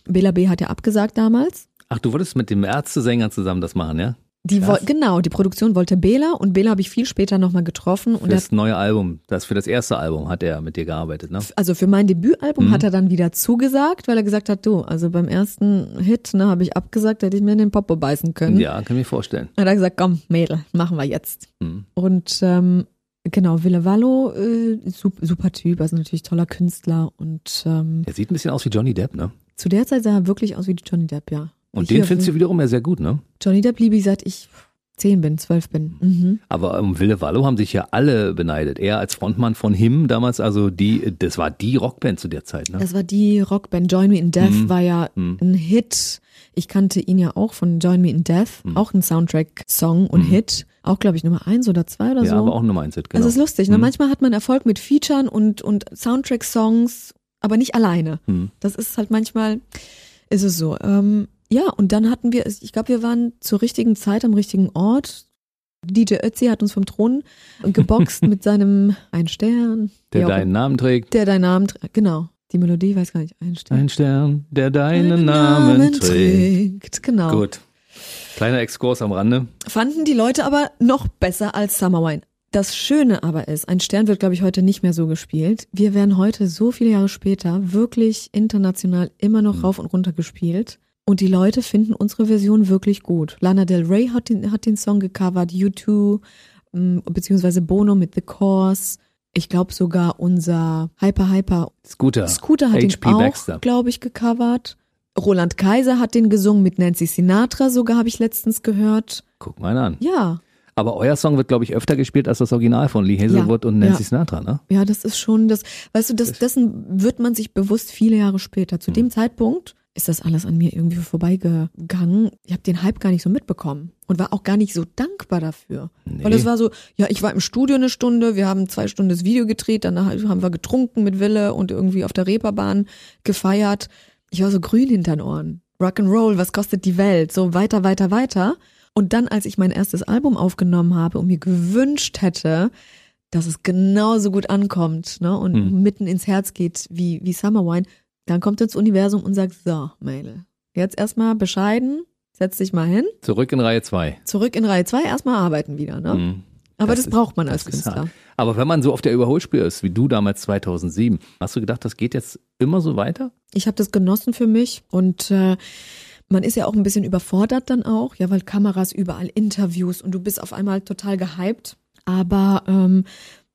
C: Bela B. hat ja abgesagt damals.
B: Ach, du wolltest mit dem Ärztesänger zusammen das machen, ja?
C: Die genau, die Produktion wollte Bela und Bela habe ich viel später nochmal getroffen
B: Für
C: und er
B: das neue Album, das für das erste Album hat er mit dir gearbeitet, ne?
C: also für mein Debütalbum
B: Mhm.
C: hat er dann wieder zugesagt, weil er gesagt hat, du, also beim ersten Hit, ne, habe ich abgesagt, hätte ich mir in den Popo beißen können.
B: Ja, kann ich mir vorstellen.
C: Hat er gesagt, komm, Mädel, machen wir jetzt.
B: Hm.
C: Und ähm, genau, Wille Wallo, äh, super, super Typ, also natürlich toller Künstler und ähm,
B: Er sieht ein bisschen aus wie Johnny Depp, ne?
C: zu der Zeit sah er wirklich aus wie Johnny Depp, ja.
B: Und den findest du wiederum ja sehr gut, ne?
C: Johnny Depp liebe ich seit ich zehn bin, zwölf bin. Mhm.
B: Aber um Wille Wallo haben sich ja alle beneidet. Er als Frontmann von Him damals, also die, das war die Rockband zu der Zeit, ne?
C: Das war die Rockband Join Me in Death,
B: Mhm.
C: war ja
B: Mhm.
C: ein Hit. Ich kannte ihn ja auch von Join Me in Death,
B: Mhm.
C: auch ein Soundtrack-Song und
B: Mhm.
C: Hit. Auch, glaube ich, Nummer eins oder zwei oder
B: ja,
C: so.
B: aber auch Nummer eins, genau.
C: Das ist lustig. Ne?
B: Mhm.
C: Manchmal hat man Erfolg mit Featuren und, und Soundtrack-Songs, aber nicht alleine. Das ist halt manchmal, ist es so. Ähm, ja, und dann hatten wir, ich glaube, wir waren zur richtigen Zeit am richtigen Ort. DJ Ötzi hat uns vom Thron geboxt mit seinem Ein Stern.
B: Der deinen Namen trägt.
C: der deinen Namen trägt. Genau. Die Melodie, weiß gar nicht. Ein Stern.
B: Ein Stern, der deinen
C: Deinen
B: Namen trägt.
C: trägt. Genau.
B: Gut. Kleiner Exkurs am Rande.
C: Fanden die Leute aber noch besser als Summer Wine. Das Schöne aber ist, ein Stern wird, glaube ich, heute nicht mehr so gespielt. Wir werden heute, so viele Jahre später, wirklich international immer noch
B: Mhm.
C: rauf und runter gespielt. Und die Leute finden unsere Version wirklich gut. Lana Del Rey hat den, hat den Song gecovert, U2, ähm, beziehungsweise Bono mit The Course. Ich glaube sogar unser Hyper Hyper
B: Scooter.
C: Scooter hat
B: H.P.
C: ihn auch, glaube ich, gecovert. Roland Kaiser hat den gesungen mit Nancy Sinatra, sogar habe ich letztens gehört.
B: Guck mal an.
C: Ja,
B: Aber euer Song wird, glaube ich, öfter gespielt als das Original von Lee Hazelwood und Nancy
C: ja.
B: Sinatra, ne?
C: ja, das ist schon das, weißt du, das, dessen wird man sich bewusst viele Jahre später.
B: Hm.
C: Zu dem Zeitpunkt ist das alles an mir irgendwie vorbeigegangen. Ich habe den Hype gar nicht so mitbekommen und war auch gar nicht so dankbar dafür.
B: Nee.
C: Weil es war so, ja, ich war im Studio eine Stunde, wir haben zwei Stunden das Video gedreht, danach haben wir getrunken mit Wille und irgendwie auf der Reeperbahn gefeiert. Ich war so grün hinter den Ohren. Rock'n'Roll, was kostet die Welt? So weiter, weiter, weiter. Und dann, als ich mein erstes Album aufgenommen habe und mir gewünscht hätte, dass es genauso gut ankommt ne, und
B: Hm.
C: mitten ins Herz geht wie, wie Summer Wine, dann kommt ins Universum und sagt, so, Mädel, jetzt erstmal bescheiden, setz dich mal hin,
B: Zurück in Reihe 2.
C: zurück in Reihe 2, erstmal arbeiten wieder. Ne? Aber das,
B: ist-
C: braucht man als
B: das
C: Künstler.
B: hart. Aber wenn man so auf der Überholspur ist, wie du damals 2007, hast du gedacht, das geht jetzt immer so weiter?
C: Ich habe das genossen für mich und äh, man ist ja auch ein bisschen überfordert dann auch, ja, weil Kameras überall, Interviews und du bist auf einmal total gehypt. Aber ähm,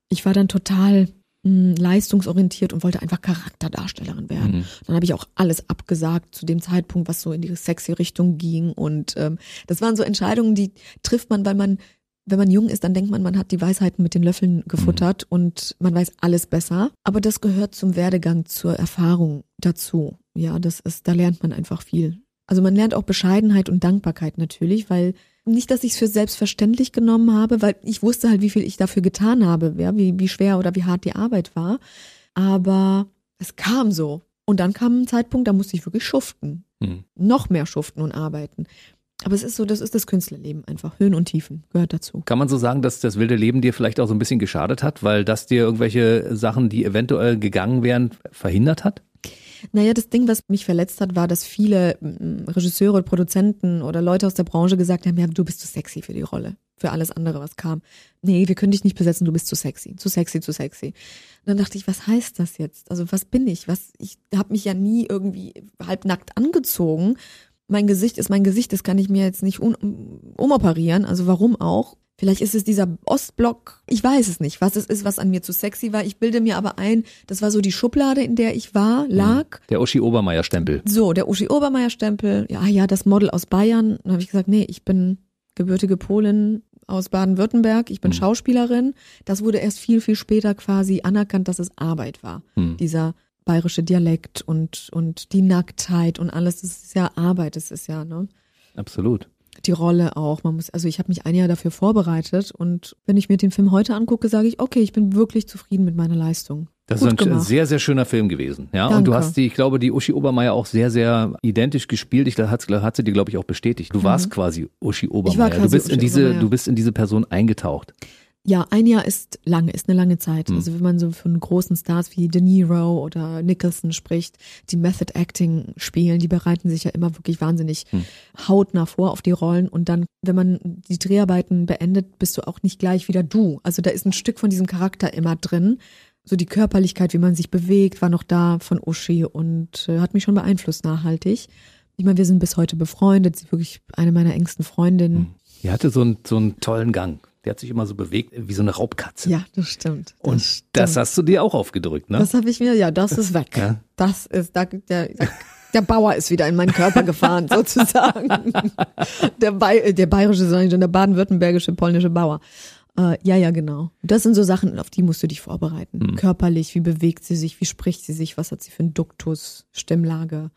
C: ich war dann total leistungsorientiert und wollte einfach Charakterdarstellerin werden.
B: Mhm.
C: Dann habe ich auch alles abgesagt zu dem Zeitpunkt, was so in die sexy Richtung ging. Und ähm, das waren so Entscheidungen, die trifft man, weil man, wenn man jung ist, dann denkt man, man hat die Weisheiten mit den Löffeln gefuttert und man weiß alles besser. Aber das gehört zum Werdegang, zur Erfahrung dazu. Ja, das ist, da lernt man einfach viel. Also man lernt auch Bescheidenheit und Dankbarkeit natürlich, weil nicht, dass ich es für selbstverständlich genommen habe, weil ich wusste halt, wie viel ich dafür getan habe, ja, wie, wie schwer oder wie hart die Arbeit war. Aber es kam so. Und dann kam ein Zeitpunkt, da musste ich wirklich schuften.
B: Mhm.
C: Noch mehr schuften und arbeiten. Aber es ist so, das ist das Künstlerleben einfach. Höhen und Tiefen gehört dazu.
B: Kann man so sagen, dass das wilde Leben dir vielleicht auch so ein bisschen geschadet hat, weil das dir irgendwelche Sachen, die eventuell gegangen wären, verhindert hat?
C: Naja, das Ding, was mich verletzt hat, war, dass viele mm, Regisseure, Produzenten oder Leute aus der Branche gesagt haben, ja, du bist zu sexy für die Rolle, für alles andere, was kam. Nee, wir können dich nicht besetzen, du bist zu sexy, zu sexy, zu sexy. Und dann dachte ich, was heißt das jetzt? Also was bin ich? Was ich habe mich ja nie irgendwie halbnackt angezogen. Mein Gesicht ist mein Gesicht, das kann ich mir jetzt nicht umoperieren, also warum auch? Vielleicht ist es dieser Ostblock, ich weiß es nicht, was es ist, was an mir zu sexy war. Ich bilde mir aber ein, das war so die Schublade, in der ich war, lag.
B: Der Uschi Obermeier Stempel.
C: So, der Uschi Obermeier Stempel, ja, ja, das Model aus Bayern. Dann habe ich gesagt, nee, ich bin gebürtige Polin aus Baden-Württemberg, ich bin
B: Mhm.
C: Schauspielerin. Das wurde erst viel, viel später quasi anerkannt, dass es Arbeit war.
B: Hm.
C: Dieser bayerische Dialekt und, und die Nacktheit und alles, das ist ja Arbeit, das ist ja, ne?
B: Absolut.
C: Die Rolle auch. Man muss, also ich habe mich ein Jahr dafür vorbereitet und wenn ich mir den Film heute angucke, sage ich, okay, ich bin wirklich zufrieden mit meiner Leistung.
B: Das
C: Gut
B: ist ein
C: gemacht.
B: sehr, sehr schöner Film gewesen. Ja, und du
C: Danke.
B: hast die, ich glaube, die Uschi Obermeier auch sehr, sehr identisch gespielt. Ich hat, hat sie dir, glaube ich, auch bestätigt. Du warst quasi Uschi Obermeier. du
C: Mhm. quasi
B: bist in
C: Uschi
B: diese,
C: Obermeier.
B: du bist in diese Person eingetaucht.
C: Ja, ein Jahr ist lange, ist eine lange Zeit.
B: Hm.
C: Also wenn man so von großen Stars wie De Niro oder Nicholson spricht, die Method Acting spielen, die bereiten sich ja immer wirklich wahnsinnig
B: Hm.
C: hautnah vor auf die Rollen. Und dann, wenn man die Dreharbeiten beendet, bist du auch nicht gleich wieder du. Also da ist ein Stück von diesem Charakter immer drin. So die Körperlichkeit, wie man sich bewegt, war noch da von Uschi und äh, hat mich schon beeinflusst nachhaltig. Ich meine, wir sind bis heute befreundet. Sie ist wirklich eine meiner engsten Freundinnen.
B: Die hatte so einen, so einen tollen Gang. Der hat sich immer so bewegt, wie so eine Raubkatze.
C: Ja, das stimmt.
B: und
C: stimmt.
B: das hast du dir auch aufgedrückt, ne?
C: Das habe ich mir, ja, das ist weg.
B: Ja.
C: Das ist, da, der, Der Bauer ist wieder in meinen Körper gefahren, sozusagen. Der, Bay der bayerische, sondern der baden-württembergische, polnische Bauer. Äh, ja, ja, genau. Das sind so Sachen, auf die musst du dich vorbereiten.
B: Hm.
C: Körperlich, wie bewegt sie sich, wie spricht sie sich, was hat sie für einen Duktus, Stimmlage,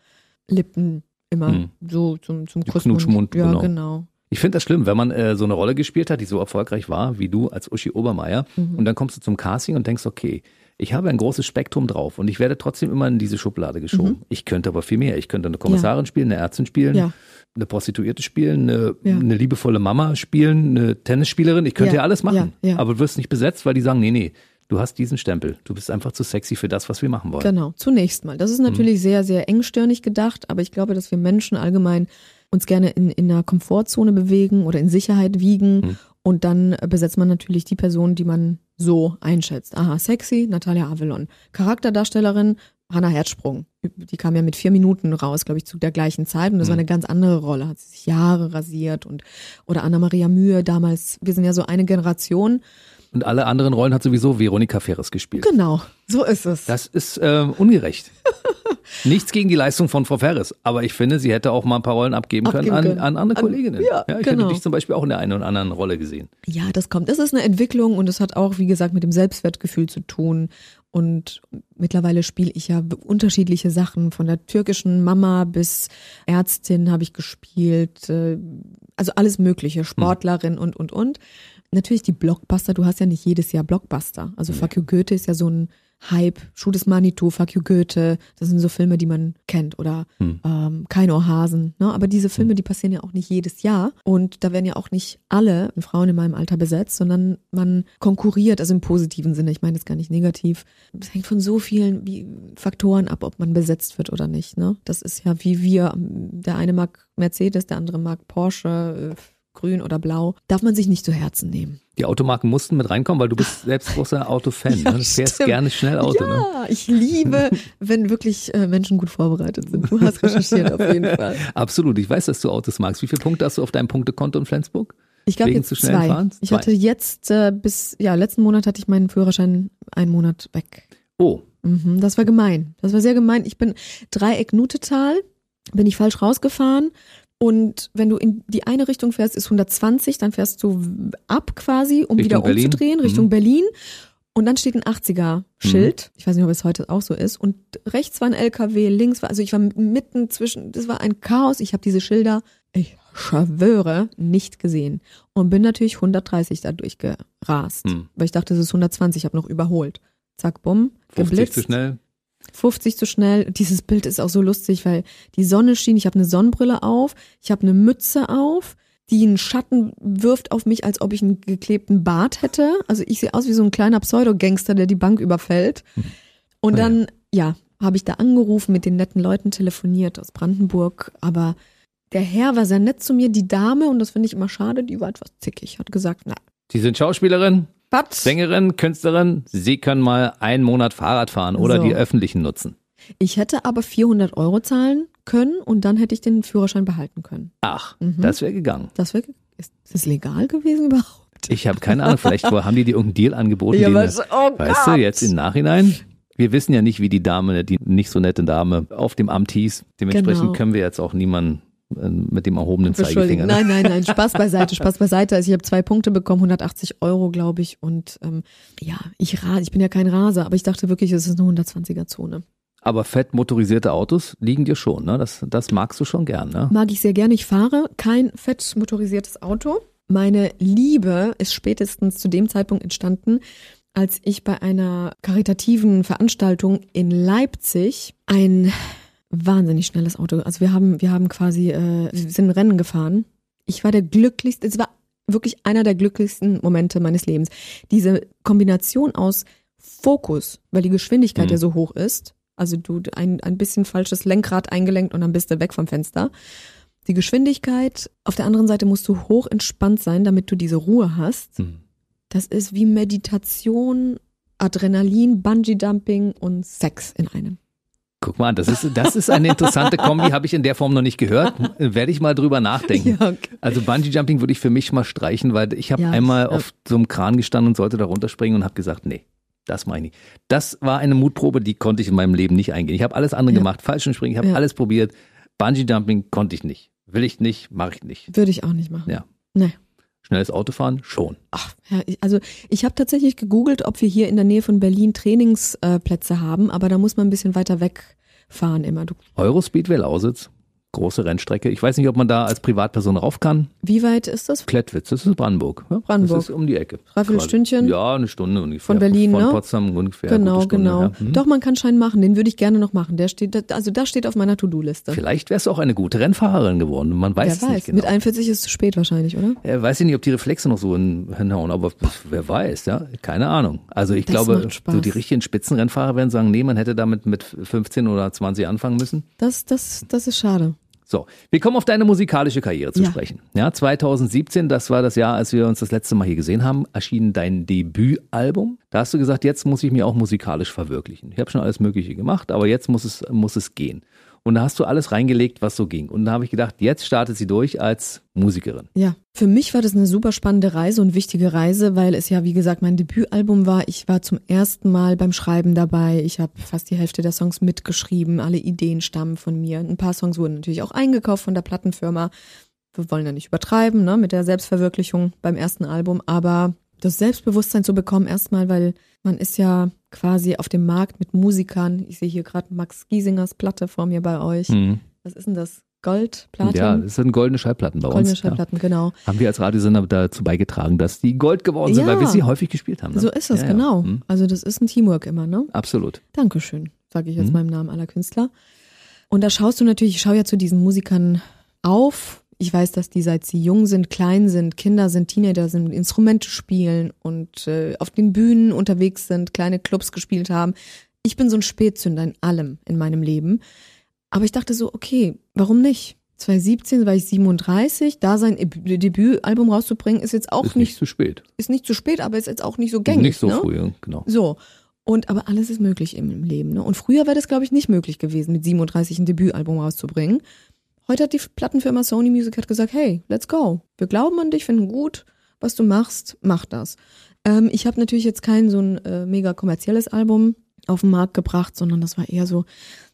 C: Lippen, immer
B: Hm.
C: so zum, zum Kussmund.
B: Knutschmund,
C: Ja,
B: genau.
C: genau.
B: Ich finde das schlimm, wenn man äh, so eine Rolle gespielt hat, die so erfolgreich war, wie du als Uschi Obermeier,
C: Mhm.
B: und dann kommst du zum Casting und denkst, okay, ich habe ein großes Spektrum drauf und ich werde trotzdem immer in diese Schublade geschoben. Ich könnte aber viel mehr. Ich könnte eine Kommissarin spielen, eine Ärztin spielen,
C: Mhm. Ja.
B: eine Prostituierte spielen, eine,
C: Ja.
B: eine liebevolle Mama spielen, eine Tennisspielerin. Ich könnte ja,
C: Ja,
B: alles machen.
C: ja, ja.
B: Aber du wirst nicht besetzt, weil die sagen, nee, nee, du hast diesen Stempel. Du bist einfach zu sexy für das, was wir machen wollen.
C: Genau, zunächst mal. Das ist
B: Mhm.
C: natürlich sehr, sehr engstirnig gedacht, aber ich glaube, dass wir Menschen allgemein uns gerne in, in einer Komfortzone bewegen oder in Sicherheit wiegen.
B: Mhm.
C: Und dann besetzt man natürlich die Person, die man so einschätzt. Aha, sexy, Natalia Avalon. Charakterdarstellerin, Hannah Herzsprung. Die kam ja mit vier Minuten raus, glaube ich, zu der gleichen Zeit. Und das war eine ganz andere Rolle. Hat sie sich Jahre rasiert und, oder Anna-Maria Mühe damals. Wir sind ja so eine Generation.
B: Und alle anderen Rollen hat sowieso Veronika Ferres gespielt.
C: Genau, so ist es.
B: Das ist äh, ungerecht. Nichts gegen die Leistung von Frau Ferres, aber ich finde, sie hätte auch mal ein paar Rollen abgeben,
C: Abgeben
B: können, an,
C: können.
B: an andere
C: An-
B: Kolleginnen.
C: ja,
B: ich
C: genau.
B: hätte dich zum Beispiel auch in der einen oder anderen Rolle gesehen.
C: Ja, das kommt. Es ist eine Entwicklung und es hat auch, wie gesagt, mit dem Selbstwertgefühl zu tun. Und mittlerweile spiele ich ja unterschiedliche Sachen. Von der türkischen Mama bis Ärztin habe ich gespielt. äh, Also alles Mögliche. Sportlerin und, und, und. Natürlich die Blockbuster. Du hast ja nicht jedes Jahr Blockbuster. Also Fuck you Goethe ist ja so ein Hype. Schuh des Manitou, Fuck you Goethe. Das sind so Filme, die man kennt. Oder ähm, Kein Ohrhasen. Ne? Aber diese Filme, die passieren ja auch nicht jedes Jahr. Und da werden ja auch nicht alle Frauen in meinem Alter besetzt, sondern man konkurriert, also im positiven Sinne. Ich meine das gar nicht negativ. Es hängt von so vielen Faktoren ab, ob man besetzt wird oder nicht. Ne? Das ist ja wie wir. Der eine mag Mercedes, der andere mag Porsche, äh, grün oder blau. Darf man sich nicht zu Herzen nehmen.
B: Die Automarken mussten mit reinkommen, weil du bist selbst großer Autofan.
C: Ja,
B: ne? Du fährst
C: stimmt.
B: gerne schnell Auto. Ne?
C: ja, ich liebe, wenn wirklich äh, Menschen gut vorbereitet sind. Du hast recherchiert auf jeden Fall.
B: Absolut. Ich weiß, dass du Autos magst. Wie viele Punkte hast du auf deinem Punktekonto in Flensburg?
C: Ich glaube jetzt zwei.
B: Fahrens?
C: Ich hatte jetzt äh, bis, ja, letzten Monat hatte ich meinen Führerschein einen Monat weg.
B: Oh,
C: Mhm, das war gemein. Das war sehr gemein. Ich bin Dreieck Nutetal, bin ich falsch rausgefahren. Und wenn du in die eine Richtung fährst, ist 120, dann fährst du ab quasi, um
B: Richtung
C: wieder
B: Berlin?
C: umzudrehen, Richtung
B: Mhm.
C: Berlin. Und dann steht ein 80er-Schild. Ich weiß nicht, ob es heute auch so ist. Und rechts war ein LKW, links war, also ich war mitten zwischen, das war ein Chaos. Ich habe diese Schilder, ich schwöre, nicht gesehen. Und bin natürlich 130 da durchgerast.
B: Hm.
C: Weil ich dachte, es ist 120, ich habe noch überholt. Zack, bumm,
B: 50
C: geblitzt.
B: zu schnell.
C: 50 zu schnell. Dieses Bild ist auch so lustig, weil die Sonne schien, ich habe eine Sonnenbrille auf, ich habe eine Mütze auf, die einen Schatten wirft auf mich, als ob ich einen geklebten Bart hätte. Also ich sehe aus wie so ein kleiner Pseudogangster, der die Bank überfällt. Und
B: Ah
C: dann, ja, habe ich da angerufen, mit den netten Leuten telefoniert aus Brandenburg, aber der Herr war sehr nett zu mir, die Dame, und das finde ich immer schade, die war etwas zickig, hat gesagt, na,
B: Sie sind Schauspielerin,
C: was?
B: Sängerin, Künstlerin. Sie können mal einen Monat Fahrrad fahren oder
C: So.
B: die öffentlichen nutzen.
C: Ich hätte aber 400 Euro zahlen können und dann hätte ich den Führerschein behalten können.
B: Ach,
C: Mhm.
B: das wäre gegangen.
C: Das wäre, ist das legal gewesen überhaupt?
B: Ich habe keine Ahnung, vielleicht haben die dir irgendeinen Deal angeboten. den,
C: was, oh
B: weißt du, jetzt im Nachhinein? Wir wissen ja nicht, wie die Dame, die nicht so nette Dame, auf dem Amt hieß. Dementsprechend
C: Genau.
B: können wir jetzt auch niemanden mit dem erhobenen. Zeigefinger. ne?
C: Nein, nein, nein, Spaß beiseite, Spaß beiseite. Also ich habe zwei Punkte bekommen, 180 Euro, glaube ich. Und ähm, ja, ich ich bin ja kein Raser, aber ich dachte wirklich, es ist eine 120er-Zone.
B: Aber fett motorisierte Autos liegen dir schon, ne? Das, das magst du schon gern, ne?
C: Mag ich sehr gerne. Ich fahre kein fett motorisiertes Auto. Meine Liebe ist spätestens zu dem Zeitpunkt entstanden, als ich bei einer karitativen Veranstaltung in Leipzig ein wahnsinnig schnelles Auto, also wir haben, wir haben quasi, äh, wir sind ein Rennen gefahren. Ich war der glücklichste, es war wirklich einer der glücklichsten Momente meines Lebens. Diese Kombination aus Fokus, weil die Geschwindigkeit
B: Mhm.
C: ja so hoch ist, also du ein, ein bisschen falsches Lenkrad eingelenkt und dann bist du weg vom Fenster. Die Geschwindigkeit, auf der anderen Seite musst du hoch entspannt sein, damit du diese Ruhe hast.
B: Hm.
C: Das ist wie Meditation, Adrenalin, Bungee-Dumping und Sex in einem.
B: Guck mal, das ist, das ist eine interessante Kombi, habe ich in der Form noch nicht gehört. Werde ich mal drüber nachdenken.
C: Ja, okay.
B: Also Bungee Jumping würde ich für mich mal streichen, weil ich habe
C: Ja,
B: einmal
C: ja.
B: auf so einem Kran gestanden und sollte da runterspringen und habe gesagt, nee, Das meine ich. Das war eine Mutprobe, die konnte ich in meinem Leben nicht eingehen. Ich habe alles andere
C: Ja.
B: gemacht, Fallschirmspringen, ich habe
C: Ja.
B: alles probiert. Bungee Jumping konnte ich nicht. Will ich nicht, mache ich nicht.
C: Würde ich auch nicht machen.
B: Ja.
C: Nee.
B: Schnelles Autofahren schon.
C: Ach, ja, ich, also ich habe tatsächlich gegoogelt, ob wir hier in der Nähe von Berlin Trainingsplätze haben, aber da muss man ein bisschen weiter wegfahren immer. Du,
B: Eurospeedway Lausitz, große Rennstrecke. Ich weiß nicht, ob man da als Privatperson rauf kann.
C: wie weit ist das?
B: Klettwitz, das ist Brandenburg. Ja,
C: Brandenburg.
B: Das ist um die Ecke.
C: Dreiviertel. Stündchen?
B: Ja, eine Stunde ungefähr.
C: Von Berlin,
B: Von
C: ne?
B: Potsdam ungefähr.
C: genau,
B: Stunde,
C: genau.
B: Ja. Hm.
C: Doch, man kann Schein machen, den würde ich gerne noch machen. Der steht, also das steht auf meiner To-Do-Liste.
B: Vielleicht wärst du auch eine gute Rennfahrerin geworden. Man weiß
C: Wer
B: es
C: weiß,
B: nicht genau.
C: mit 41 ist es zu spät wahrscheinlich, oder?
B: Er weiß ja nicht, ob die Reflexe noch so hin- hinhauen, aber wer weiß, ja, keine Ahnung. Also ich
C: Das
B: glaube, so die richtigen Spitzenrennfahrer werden sagen, nee, man hätte damit mit 15 oder 20 anfangen müssen.
C: Das, das, das ist schade.
B: So, wir kommen auf deine musikalische Karriere zu
C: Ja.
B: sprechen. Ja, 2017, das war das Jahr, als wir uns das letzte Mal hier gesehen haben, erschien dein Debütalbum. Da hast du gesagt, jetzt muss ich mir auch musikalisch verwirklichen. Ich habe schon alles Mögliche gemacht, aber jetzt muss es, muss es gehen. Und da hast du alles reingelegt, was so ging. Und da habe ich gedacht, jetzt startet sie durch als Musikerin.
C: Ja, für mich war das eine super spannende Reise und wichtige Reise, weil es ja, wie gesagt, mein Debütalbum war. Ich war zum ersten Mal beim Schreiben dabei. Ich habe fast die Hälfte der Songs mitgeschrieben. Alle Ideen stammen von mir. Ein paar Songs wurden natürlich auch eingekauft von der Plattenfirma. Wir wollen ja nicht übertreiben, ne, mit der Selbstverwirklichung beim ersten Album, aber das Selbstbewusstsein zu bekommen erstmal, weil man ist ja quasi auf dem Markt mit Musikern. Ich sehe hier gerade Max Giesingers Platte vor mir bei euch.
B: Mhm.
C: Was ist denn das? Gold, Platin?
B: Ja, das sind goldene Schallplatten bei
C: Goldene
B: uns.
C: Schallplatten, genau.
B: Ja. Haben wir als Radiosender dazu beigetragen, dass die Gold geworden sind,
C: Ja.
B: weil wir sie häufig gespielt haben. Ne?
C: So ist es,
B: Ja,
C: genau.
B: Mhm.
C: Also das ist ein Teamwork immer, ne?
B: Absolut.
C: Dankeschön, sage ich jetzt
B: Mhm.
C: im Namen aller Künstler. Und da schaust du natürlich, ich schaue ja zu diesen Musikern auf. Ich weiß, dass die, seit sie jung sind, klein sind, Kinder sind, Teenager sind, Instrumente spielen und äh, auf den Bühnen unterwegs sind, kleine Clubs gespielt haben. Ich bin so ein Spätzünder in allem in meinem Leben. Aber ich dachte so, okay, warum nicht? 2017 war ich 37, da sein Deb- Debütalbum rauszubringen, ist jetzt auch
B: ist
C: nicht,
B: nicht zu spät.
C: ist nicht zu spät, aber ist jetzt auch nicht so gängig.
B: nicht so
C: ne?
B: früh, genau.
C: So. Und aber alles ist möglich im, im Leben. Ne? Und früher wäre das, glaube ich, nicht möglich gewesen, mit 37 ein Debütalbum rauszubringen. Heute hat die Plattenfirma Sony Music hat gesagt, hey, let's go. Wir glauben an dich, finden gut, was du machst, mach das. Ähm, ich habe natürlich jetzt kein so ein äh, mega kommerzielles Album auf den Markt gebracht, sondern das war eher so,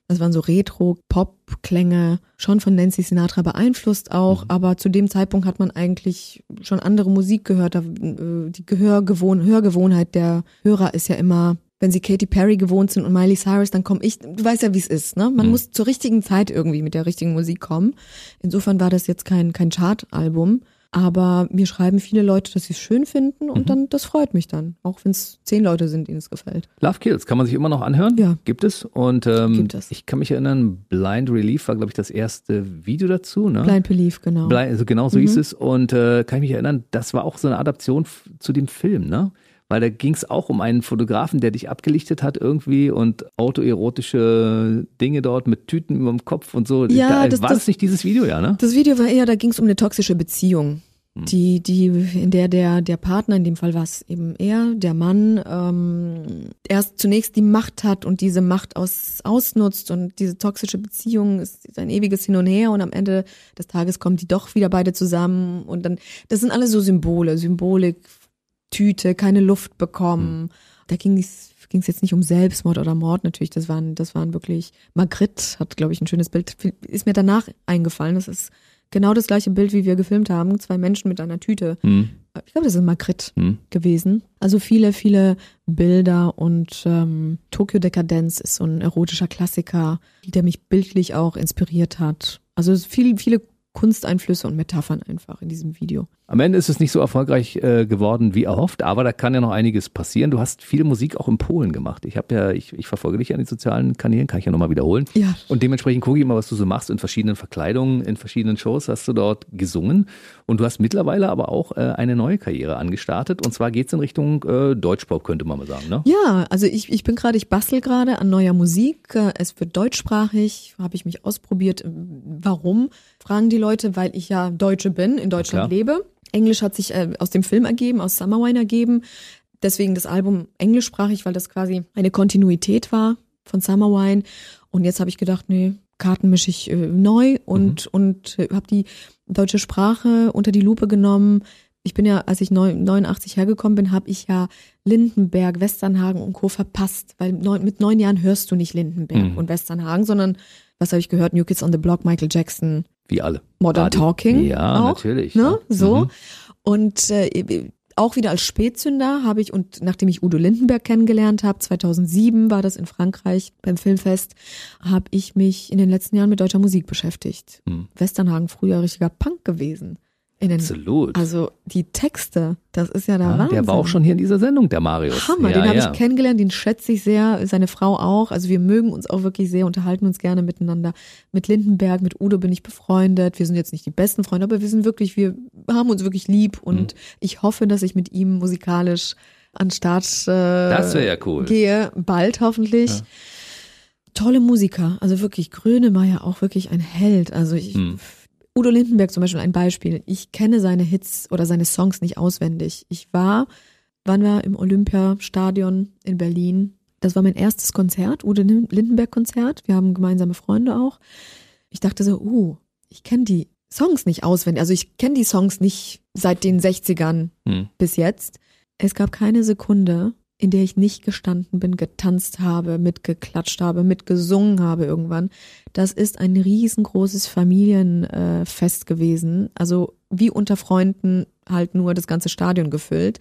C: das waren so Retro-Pop-Klänge, schon von Nancy Sinatra beeinflusst auch, aber zu dem Zeitpunkt hat man eigentlich schon andere Musik gehört. Äh, Die Gehörgewohn Hörgewohnheit der Hörer ist ja immer, wenn sie Katy Perry gewohnt sind und Miley Cyrus, dann komme ich, du weißt ja, wie es ist, ne? Man
B: Mhm.
C: muss zur richtigen Zeit irgendwie mit der richtigen Musik kommen. Insofern war das jetzt kein, kein Chartalbum. Aber mir schreiben viele Leute, dass sie es schön finden und
B: Mhm.
C: dann, das freut mich dann. Auch wenn es zehn Leute sind, denen es gefällt.
B: Love Kills kann man sich immer noch anhören.
C: Ja.
B: Gibt es. Und ähm,
C: Gibt es.
B: ich kann mich erinnern, Blind Relief war, glaube ich, das erste Video dazu. Ne?
C: Blind Belief, genau.
B: Blind, also genau so
C: Mhm.
B: hieß es. Und äh, kann ich mich erinnern, das war auch so eine Adaption zu dem Film, ne? Weil da ging es auch um einen Fotografen, der dich abgelichtet hat irgendwie und autoerotische Dinge dort mit Tüten über dem Kopf und so.
C: Ja,
B: da,
C: das-
B: war
C: das-
B: das nicht dieses Video, ja, ne?
C: Das Video war eher, da ging es um eine toxische Beziehung.
B: Hm.
C: Die, die, in der der, der Partner, in dem Fall war es eben er, der Mann, ähm, erst zunächst die Macht hat und diese Macht aus, ausnutzt und diese toxische Beziehung ist ein ewiges Hin und Her und am Ende des Tages kommen die doch wieder beide zusammen und dann, das sind alles so Symbole, Symbolik, Tüte, keine Luft bekommen. Da ging es ging es jetzt nicht um Selbstmord oder Mord natürlich, das waren, das waren wirklich, Magritte hat, glaube ich, ein schönes Bild, ist mir danach eingefallen, das ist genau das gleiche Bild, wie wir gefilmt haben, zwei Menschen mit einer Tüte.
B: Hm,
C: Ich glaube, das ist Magritte
B: hm.
C: gewesen. Also viele, viele Bilder und ähm, Tokyo Dekadenz ist so ein erotischer Klassiker, der mich bildlich auch inspiriert hat. Also viel, viele Kunsteinflüsse und Metaphern einfach in diesem Video.
B: Am Ende ist es nicht so erfolgreich äh, geworden wie erhofft, aber da kann ja noch einiges passieren. Du hast viel Musik auch in Polen gemacht. Ich habe ja, ich, ich verfolge dich an den sozialen Kanälen, kann ich ja nochmal wiederholen.
C: Ja.
B: Und dementsprechend gucke ich mal, was du so machst. In verschiedenen Verkleidungen, in verschiedenen Shows hast du dort gesungen. Und du hast mittlerweile aber auch äh, eine neue Karriere angestartet. Und zwar geht's in Richtung äh, Deutschpop, könnte man mal sagen. Ne?
C: Ja, also ich, ich bin gerade, ich bastel gerade an neuer Musik. Äh, Es wird deutschsprachig, habe ich mich ausprobiert. Warum? Fragen die Leute, weil ich ja Deutsche bin, in Deutschland lebe. Englisch hat sich äh, aus dem Film ergeben, aus Summer Wine ergeben. Deswegen das Album englischsprachig, weil das quasi eine Kontinuität war von Summer Wine. Und jetzt habe ich gedacht, nee, Karten mische ich äh, neu und, und äh, habe die deutsche Sprache unter die Lupe genommen, Ich bin ja, als ich 89 hergekommen bin, habe ich ja Lindenberg, Westernhagen und Co. verpasst, weil neun, mit neun Jahren hörst du nicht Lindenberg
B: Mhm.
C: und Westernhagen, sondern was habe ich gehört? New Kids on the Block, Michael Jackson,
B: Wie alle.
C: Modern
B: Radio.
C: Talking.
B: Ja,
C: auch,
B: natürlich.
C: Ne?
B: ja.
C: So.
B: Mhm.
C: Und äh, auch wieder als Spätzünder habe ich, und nachdem ich Udo Lindenberg kennengelernt habe, 2007 war das in Frankreich beim Filmfest, habe ich mich in den letzten Jahren mit deutscher Musik beschäftigt.
B: Mhm.
C: Westernhagen früher richtiger Punk gewesen. In den,
B: Absolut.
C: also die Texte, das ist ja der
B: ja,
C: Wahnsinn.
B: der war auch schon hier in dieser Sendung, der Marius.
C: Hammer,
B: ja,
C: den habe
B: ja.
C: ich kennengelernt, den schätze ich sehr, seine Frau auch. Also wir mögen uns auch wirklich sehr, unterhalten uns gerne miteinander. Mit Lindenberg, mit Udo bin ich befreundet. Wir sind jetzt nicht die besten Freunde, aber wir sind wirklich, wir haben uns wirklich lieb und
B: Mhm.
C: ich hoffe, dass ich mit ihm musikalisch an Start äh,
B: Das wäre ja cool.
C: gehe, bald hoffentlich.
B: Ja.
C: Tolle Musiker, also wirklich Grönemeyer auch wirklich ein Held. Also ich,
B: Hm.
C: Udo Lindenberg zum Beispiel ein Beispiel. Ich kenne seine Hits oder seine Songs nicht auswendig. Ich war, waren wir im Olympiastadion in Berlin. Das war mein erstes Konzert, Udo Lindenberg Konzert. Wir haben gemeinsame Freunde auch. Ich dachte so, uh, ich kenne die Songs nicht auswendig. Also ich kenne die Songs nicht seit den 60ern
B: Hm.
C: bis jetzt. Es gab keine Sekunde, in der ich nicht gestanden bin, getanzt habe, mitgeklatscht habe, mitgesungen habe irgendwann. Das ist ein riesengroßes Familienfest äh, gewesen. Also wie unter Freunden halt nur das ganze Stadion gefüllt.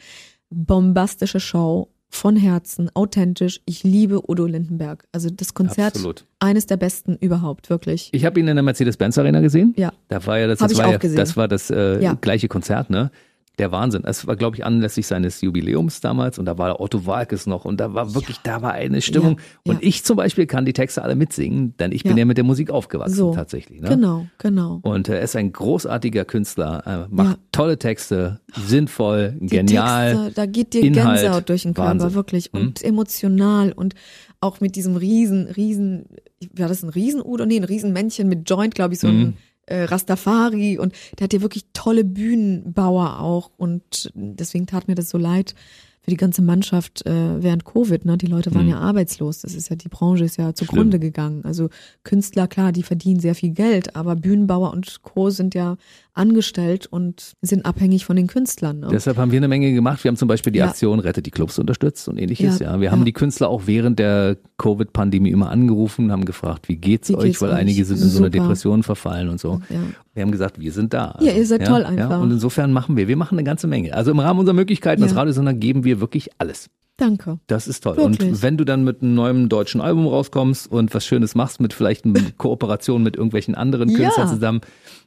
C: Bombastische Show, von Herzen, authentisch. Ich liebe Udo Lindenberg. Also das Konzert,
B: Absolut.
C: eines der besten überhaupt, wirklich.
B: Ich habe ihn in der Mercedes-Benz Arena gesehen.
C: Ja.
B: Da war ja das, das
C: ich
B: war
C: auch
B: ja,
C: gesehen.
B: das war das äh,
C: Ja.
B: gleiche Konzert, ne? Der Wahnsinn. Es war, glaube ich, anlässlich seines Jubiläums damals und da war Otto Walkes noch und da war wirklich, da war eine Stimmung.
C: Ja,
B: Und
C: ja.
B: ich zum Beispiel kann die Texte alle mitsingen, denn ich bin
C: Ja.
B: ja mit der Musik aufgewachsen
C: So.
B: tatsächlich. Ne?
C: Genau, genau.
B: Und äh, er ist ein großartiger Künstler, äh, macht
C: Ja.
B: tolle Texte, sinnvoll,
C: Die
B: genial.
C: Texte, da geht dir
B: Inhalt,
C: Gänsehaut durch den Körper,
B: Wahnsinn.
C: wirklich. Und emotional und auch mit diesem riesen, riesen, war das ein Riesen-Udo? Nee, ein Riesenmännchen mit Joint, glaube ich, so
B: Mhm.
C: ein äh, Rastafari. Und der hat ja wirklich tolle Bühnenbauer auch. Und deswegen tat mir das so leid für die ganze Mannschaft äh, während Covid. Ne? Die Leute waren
B: Mhm.
C: ja arbeitslos. Das ist ja, die Branche ist ja zugrunde gegangen. Also Künstler, klar, die verdienen sehr viel Geld, aber Bühnenbauer und Co. sind ja angestellt und sind abhängig von den Künstlern. Ne?
B: Deshalb haben wir eine Menge gemacht. Wir haben zum Beispiel die
C: Ja.
B: Aktion Rettet die Clubs unterstützt und ähnliches.
C: Ja,
B: Ja, wir haben
C: ja.
B: die Künstler auch während der Covid-Pandemie immer angerufen, haben gefragt, wie geht's
C: Wie
B: euch,
C: geht's
B: weil
C: euch?
B: einige sind in so eine
C: Super.
B: Depression verfallen und so.
C: ja.
B: Wir haben gesagt, wir sind da.
C: Ja, ihr seid toll einfach.
B: Und insofern machen wir, wir machen eine ganze Menge. Also im Rahmen unserer Möglichkeiten als. Radiosender geben wir wirklich alles.
C: Danke.
B: Das ist toll.
C: Wirklich.
B: Und wenn du dann mit einem neuen deutschen Album rauskommst und was Schönes machst mit vielleicht einer Kooperation mit irgendwelchen anderen
C: Ja.
B: Künstlern zusammen,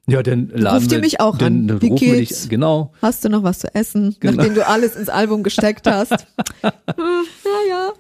B: ja, dann laden
C: Ruft ihr
B: wir,
C: mich auch
B: dann,
C: an.
B: Dann
C: Wie
B: rufen
C: geht's?
B: dich, genau.
C: Hast du noch was zu essen,
B: Genau.
C: nachdem du alles ins Album gesteckt hast? hm, naja.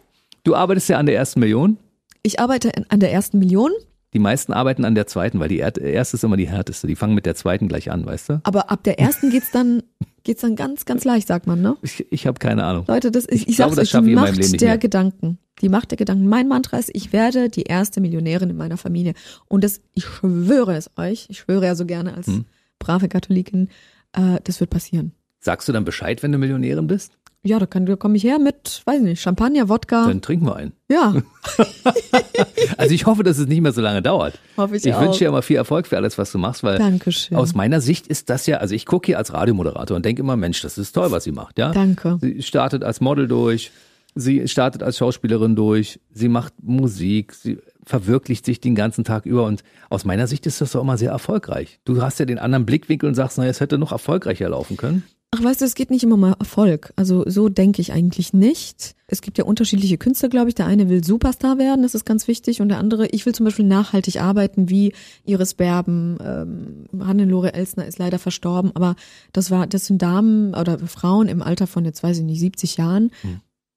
B: Du arbeitest ja an der ersten Million.
C: Ich arbeite an der ersten Million,
B: Die meisten arbeiten an der zweiten, weil die er- erste ist immer die härteste. Die fangen mit der zweiten gleich an, weißt du?
C: aber ab der ersten geht's dann, geht's dann ganz, ganz leicht, sagt man, ne?
B: Ich, ich habe keine Ahnung.
C: Leute, das ist, ich,
B: Ich glaube,
C: sag's
B: das schaffe
C: die
B: ich in meinem
C: Macht
B: Leben nicht
C: der
B: mehr.
C: Gedanken. Die Macht der Gedanken. Mein Mantra ist, ich werde die erste Millionärin in meiner Familie. Und das, ich schwöre es euch, ich schwöre ja so gerne als
B: Hm.
C: brave Katholikin, äh, das wird passieren.
B: Sagst du dann Bescheid, wenn du Millionärin bist?
C: Ja, da, kann, da komme ich her mit, weiß nicht, Champagner, Wodka.
B: Dann trinken wir einen.
C: Ja,
B: Also ich hoffe, dass es nicht mehr so lange dauert.
C: hoffe ich,
B: Ich
C: auch.
B: wünsche dir immer viel Erfolg für alles, was du machst, weil
C: Dankeschön.
B: aus meiner Sicht ist das ja, also ich gucke hier als Radiomoderator und denke immer, Mensch, das ist toll, was sie macht, ja?
C: Danke.
B: Sie startet als Model durch, sie startet als Schauspielerin durch, sie macht Musik, sie verwirklicht sich den ganzen Tag über und aus meiner Sicht ist das doch immer sehr erfolgreich. Du hast ja den anderen Blickwinkel und sagst, naja, es hätte noch erfolgreicher laufen können.
C: Ach, weißt du, es geht nicht immer um Erfolg. Also so denke ich eigentlich nicht. Es gibt ja unterschiedliche Künstler, glaube ich. Der eine will Superstar werden, das ist ganz wichtig. Und der andere, ich will zum Beispiel nachhaltig arbeiten, wie Iris Berben. Ähm, Hannelore Elsner ist leider verstorben, aber das war, das sind Damen oder Frauen im Alter von jetzt weiß ich nicht 70 Jahren,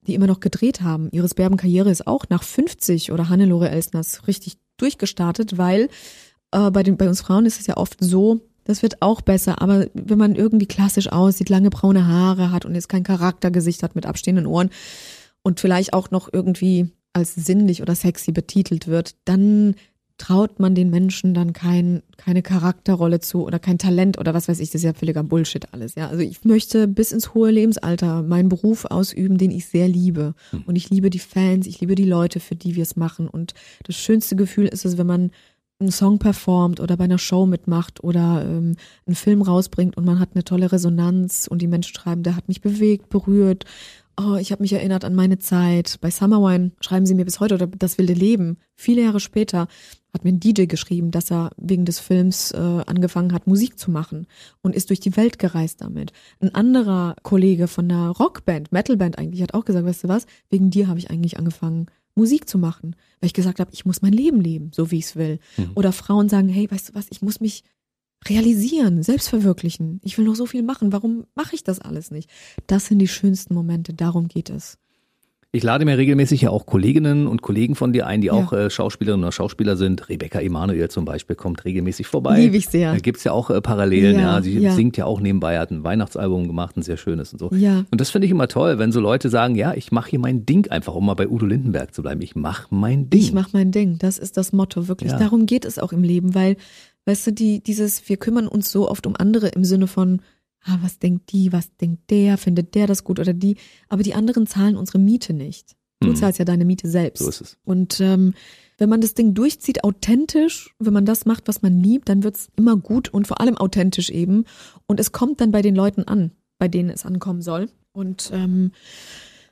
C: die immer noch gedreht haben. Iris Berben Karriere ist auch nach 50 oder Hannelore Elsner ist richtig durchgestartet, weil äh, bei den bei uns Frauen ist es ja oft so, das wird auch besser, aber wenn man irgendwie klassisch aussieht, lange braune Haare hat und jetzt kein Charaktergesicht hat mit abstehenden Ohren und vielleicht auch noch irgendwie als sinnlich oder sexy betitelt wird, dann traut man den Menschen dann kein, keine Charakterrolle zu oder kein Talent oder was weiß ich, das ist ja völliger Bullshit alles, ja. Also ich möchte bis ins hohe Lebensalter meinen Beruf ausüben, den ich sehr liebe. Und ich liebe die Fans, ich liebe die Leute, für die wir es machen. Und das schönste Gefühl ist es, wenn man einen Song performt oder bei einer Show mitmacht oder ähm, einen Film rausbringt und man hat eine tolle Resonanz und die Menschen schreiben, der hat mich bewegt, berührt. Oh, ich habe mich erinnert an meine Zeit. Bei Summerwine schreiben sie mir bis heute oder das wilde Leben. Viele Jahre später hat mir ein DJ geschrieben, dass er wegen des Films äh, angefangen hat, Musik zu machen und ist durch die Welt gereist damit. Ein anderer Kollege von einer Rockband, Metalband eigentlich, hat auch gesagt, weißt du was, wegen dir habe ich eigentlich angefangen, Musik zu machen, weil ich gesagt habe, ich muss mein Leben leben, so wie ich es will. Mhm. Oder Frauen sagen, hey, weißt du was, ich muss mich realisieren, selbst verwirklichen. Ich will noch so viel machen, warum mache ich das alles nicht? Das sind die schönsten Momente, darum geht es.
B: Ich lade mir regelmäßig ja auch Kolleginnen und Kollegen von dir ein, die ja. auch äh, Schauspielerinnen oder Schauspieler sind. Rebecca Emanuel zum Beispiel kommt regelmäßig vorbei.
C: Liebe ich sehr.
B: Da gibt's ja auch äh, Parallelen, ja. ja. Sie ja. singt ja auch nebenbei, hat ein Weihnachtsalbum gemacht, ein sehr schönes und so.
C: Ja.
B: Und das finde ich immer toll, wenn so Leute sagen, ja, ich mache hier mein Ding einfach, um mal bei Udo Lindenberg zu bleiben. Ich mache mein Ding.
C: Ich mache mein Ding. Das ist das Motto, wirklich. Darum geht es auch im Leben, weil, weißt du, die, dieses, wir kümmern uns so oft um andere im Sinne von, ah, was denkt die, was denkt der, findet der das gut oder die, aber die anderen zahlen unsere Miete nicht. Du hm. zahlst ja deine Miete selbst.
B: So ist es.
C: Und ähm, wenn man das Ding durchzieht, authentisch, wenn man das macht, was man liebt, dann wird's immer gut und vor allem authentisch eben. Und es kommt dann bei den Leuten an, bei denen es ankommen soll. Und ähm,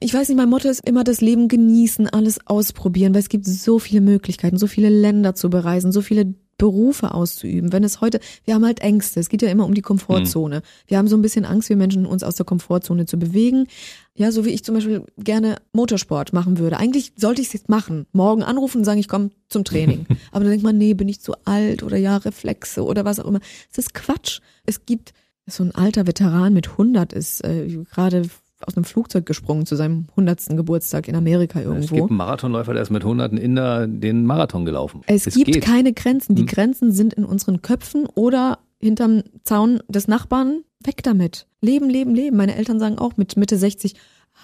C: ich weiß nicht, mein Motto ist immer das Leben genießen, alles ausprobieren, weil es gibt so viele Möglichkeiten, so viele Länder zu bereisen, so viele Berufe auszuüben. Wenn es heute, wir haben halt Ängste. Es geht ja immer um die Komfortzone. Mhm. Wir haben so ein bisschen Angst, wir Menschen uns aus der Komfortzone zu bewegen. Ja, so wie ich zum Beispiel gerne Motorsport machen würde. Eigentlich sollte ich es jetzt machen. Morgen anrufen und sagen, ich komme zum Training. Aber dann denkt man, nee, bin ich zu alt oder ja, Reflexe oder was auch immer. Es ist Quatsch. Es gibt so ein alter Veteran mit 100 ist äh, gerade aus einem Flugzeug gesprungen zu seinem 100. Geburtstag in Amerika irgendwo. Es
B: gibt einen Marathonläufer, der ist mit Hunderten Inder den Marathon gelaufen.
C: Es, es gibt geht. keine Grenzen. Die hm. Grenzen sind in unseren Köpfen oder hinterm Zaun des Nachbarn. Weg damit. Leben, leben, leben. Meine Eltern sagen auch mit Mitte 60,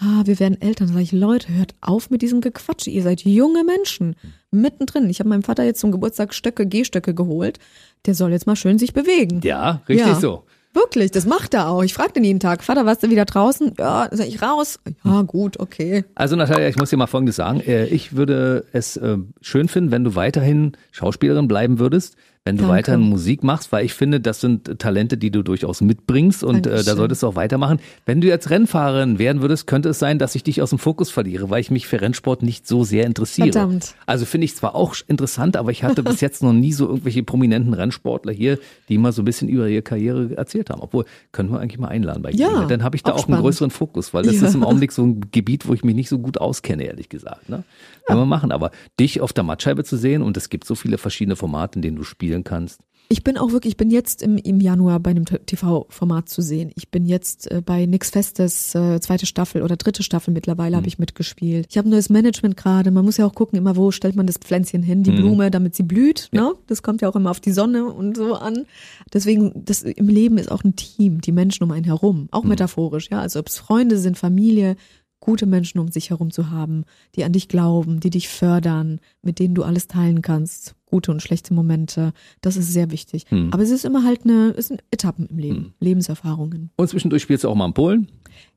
C: ah, wir werden Eltern. Da sage ich, Leute, hört auf mit diesem Gequatsche. Ihr seid junge Menschen. Mittendrin. Ich habe meinem Vater jetzt zum Geburtstag Stöcke, Gehstöcke geholt. Der soll jetzt mal schön sich bewegen.
B: Ja, richtig ja. so.
C: Wirklich, das macht er auch. Ich frage den jeden Tag, Vater, warst du wieder draußen? Ja, sag ich raus. Ja, gut, okay.
B: Also Natalia, ich muss dir mal Folgendes sagen. Äh, ich würde es äh, schön finden, wenn du weiterhin Schauspielerin bleiben würdest wenn du Danke. weiterhin Musik machst, weil ich finde, das sind Talente, die du durchaus mitbringst und äh, da solltest du auch weitermachen. Wenn du jetzt Rennfahrerin werden würdest, könnte es sein, dass ich dich aus dem Fokus verliere, weil ich mich für Rennsport nicht so sehr interessiere.
C: Verdammt.
B: Also finde ich zwar auch interessant, aber ich hatte bis jetzt noch nie so irgendwelche prominenten Rennsportler hier, die mal so ein bisschen über ihre Karriere erzählt haben. Obwohl, können wir eigentlich mal einladen bei
C: ja,
B: Dann habe ich da auch, auch einen größeren Fokus, weil das ja. ist im Augenblick so ein Gebiet, wo ich mich nicht so gut auskenne, ehrlich gesagt. Ne? Können wir machen. Aber dich auf der Mattscheibe zu sehen und es gibt so viele verschiedene Formate, in denen du spielen kannst.
C: Ich bin auch wirklich, ich bin jetzt im, im Januar bei einem TV-Format zu sehen. Ich bin jetzt äh, bei Nix Festes, äh, zweite Staffel oder dritte Staffel mittlerweile mhm. habe ich mitgespielt. Ich habe ein neues Management gerade. Man muss ja auch gucken, immer wo stellt man das Pflänzchen hin, die mhm. Blume, damit sie blüht. Ja. Ne? Das kommt ja auch immer auf die Sonne und so an. Deswegen, das im Leben ist auch ein Team, die Menschen um einen herum, auch mhm. metaphorisch, ja. Also ob es Freunde sind, Familie, gute Menschen um sich herum zu haben, die an dich glauben, die dich fördern, mit denen du alles teilen kannst, gute und schlechte Momente, das ist sehr wichtig. Hm. Aber es ist immer halt eine, es sind Etappen im Leben, hm. Lebenserfahrungen.
B: Und zwischendurch spielst du auch mal in Polen?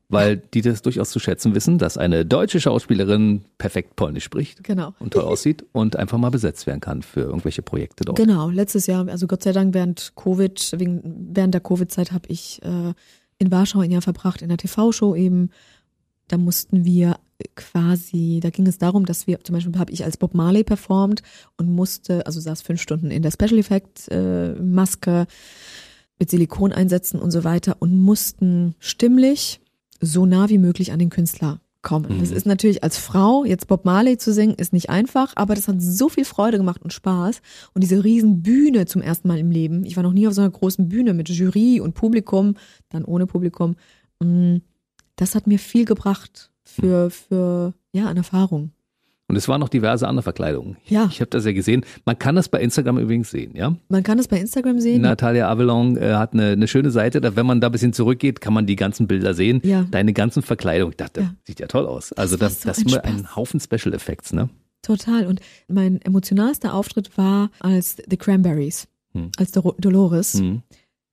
B: Weil die das durchaus zu schätzen wissen, dass eine deutsche Schauspielerin perfekt Polnisch spricht
C: genau.
B: und toll aussieht und einfach mal besetzt werden kann für irgendwelche Projekte dort.
C: Genau, letztes Jahr, also Gott sei Dank während Covid, wegen, während der Covid-Zeit habe ich äh, in Warschau ein Jahr verbracht, in der TV-Show eben da mussten wir quasi, da ging es darum, dass wir, zum Beispiel habe ich als Bob Marley performt und musste, also saß fünf Stunden in der Special Effect äh, Maske mit Silikon einsetzen und so weiter und mussten stimmlich so nah wie möglich an den Künstler kommen. Mhm. Das ist natürlich als Frau, jetzt Bob Marley zu singen, ist nicht einfach, aber das hat so viel Freude gemacht und Spaß. Und diese riesen Bühne zum ersten Mal im Leben. Ich war noch nie auf so einer großen Bühne mit Jury und Publikum, dann ohne Publikum. Mh, mm, das hat mir viel gebracht für, für ja, an Erfahrung.
B: Und es waren noch diverse andere Verkleidungen.
C: Ja.
B: Ich habe das ja gesehen. Man kann das bei Instagram übrigens sehen, ja?
C: Man kann das bei Instagram sehen.
B: Natalia Avalon äh, hat eine, eine schöne Seite. Da, wenn man da ein bisschen zurückgeht, kann man die ganzen Bilder sehen.
C: Ja.
B: Deine ganzen Verkleidungen. Ich dachte, ja. sieht ja toll aus. Also das, das, so das ist ein Haufen Special Effects, ne?
C: Total. Und mein emotionalster Auftritt war als The Cranberries, hm. als Dolores. Hm.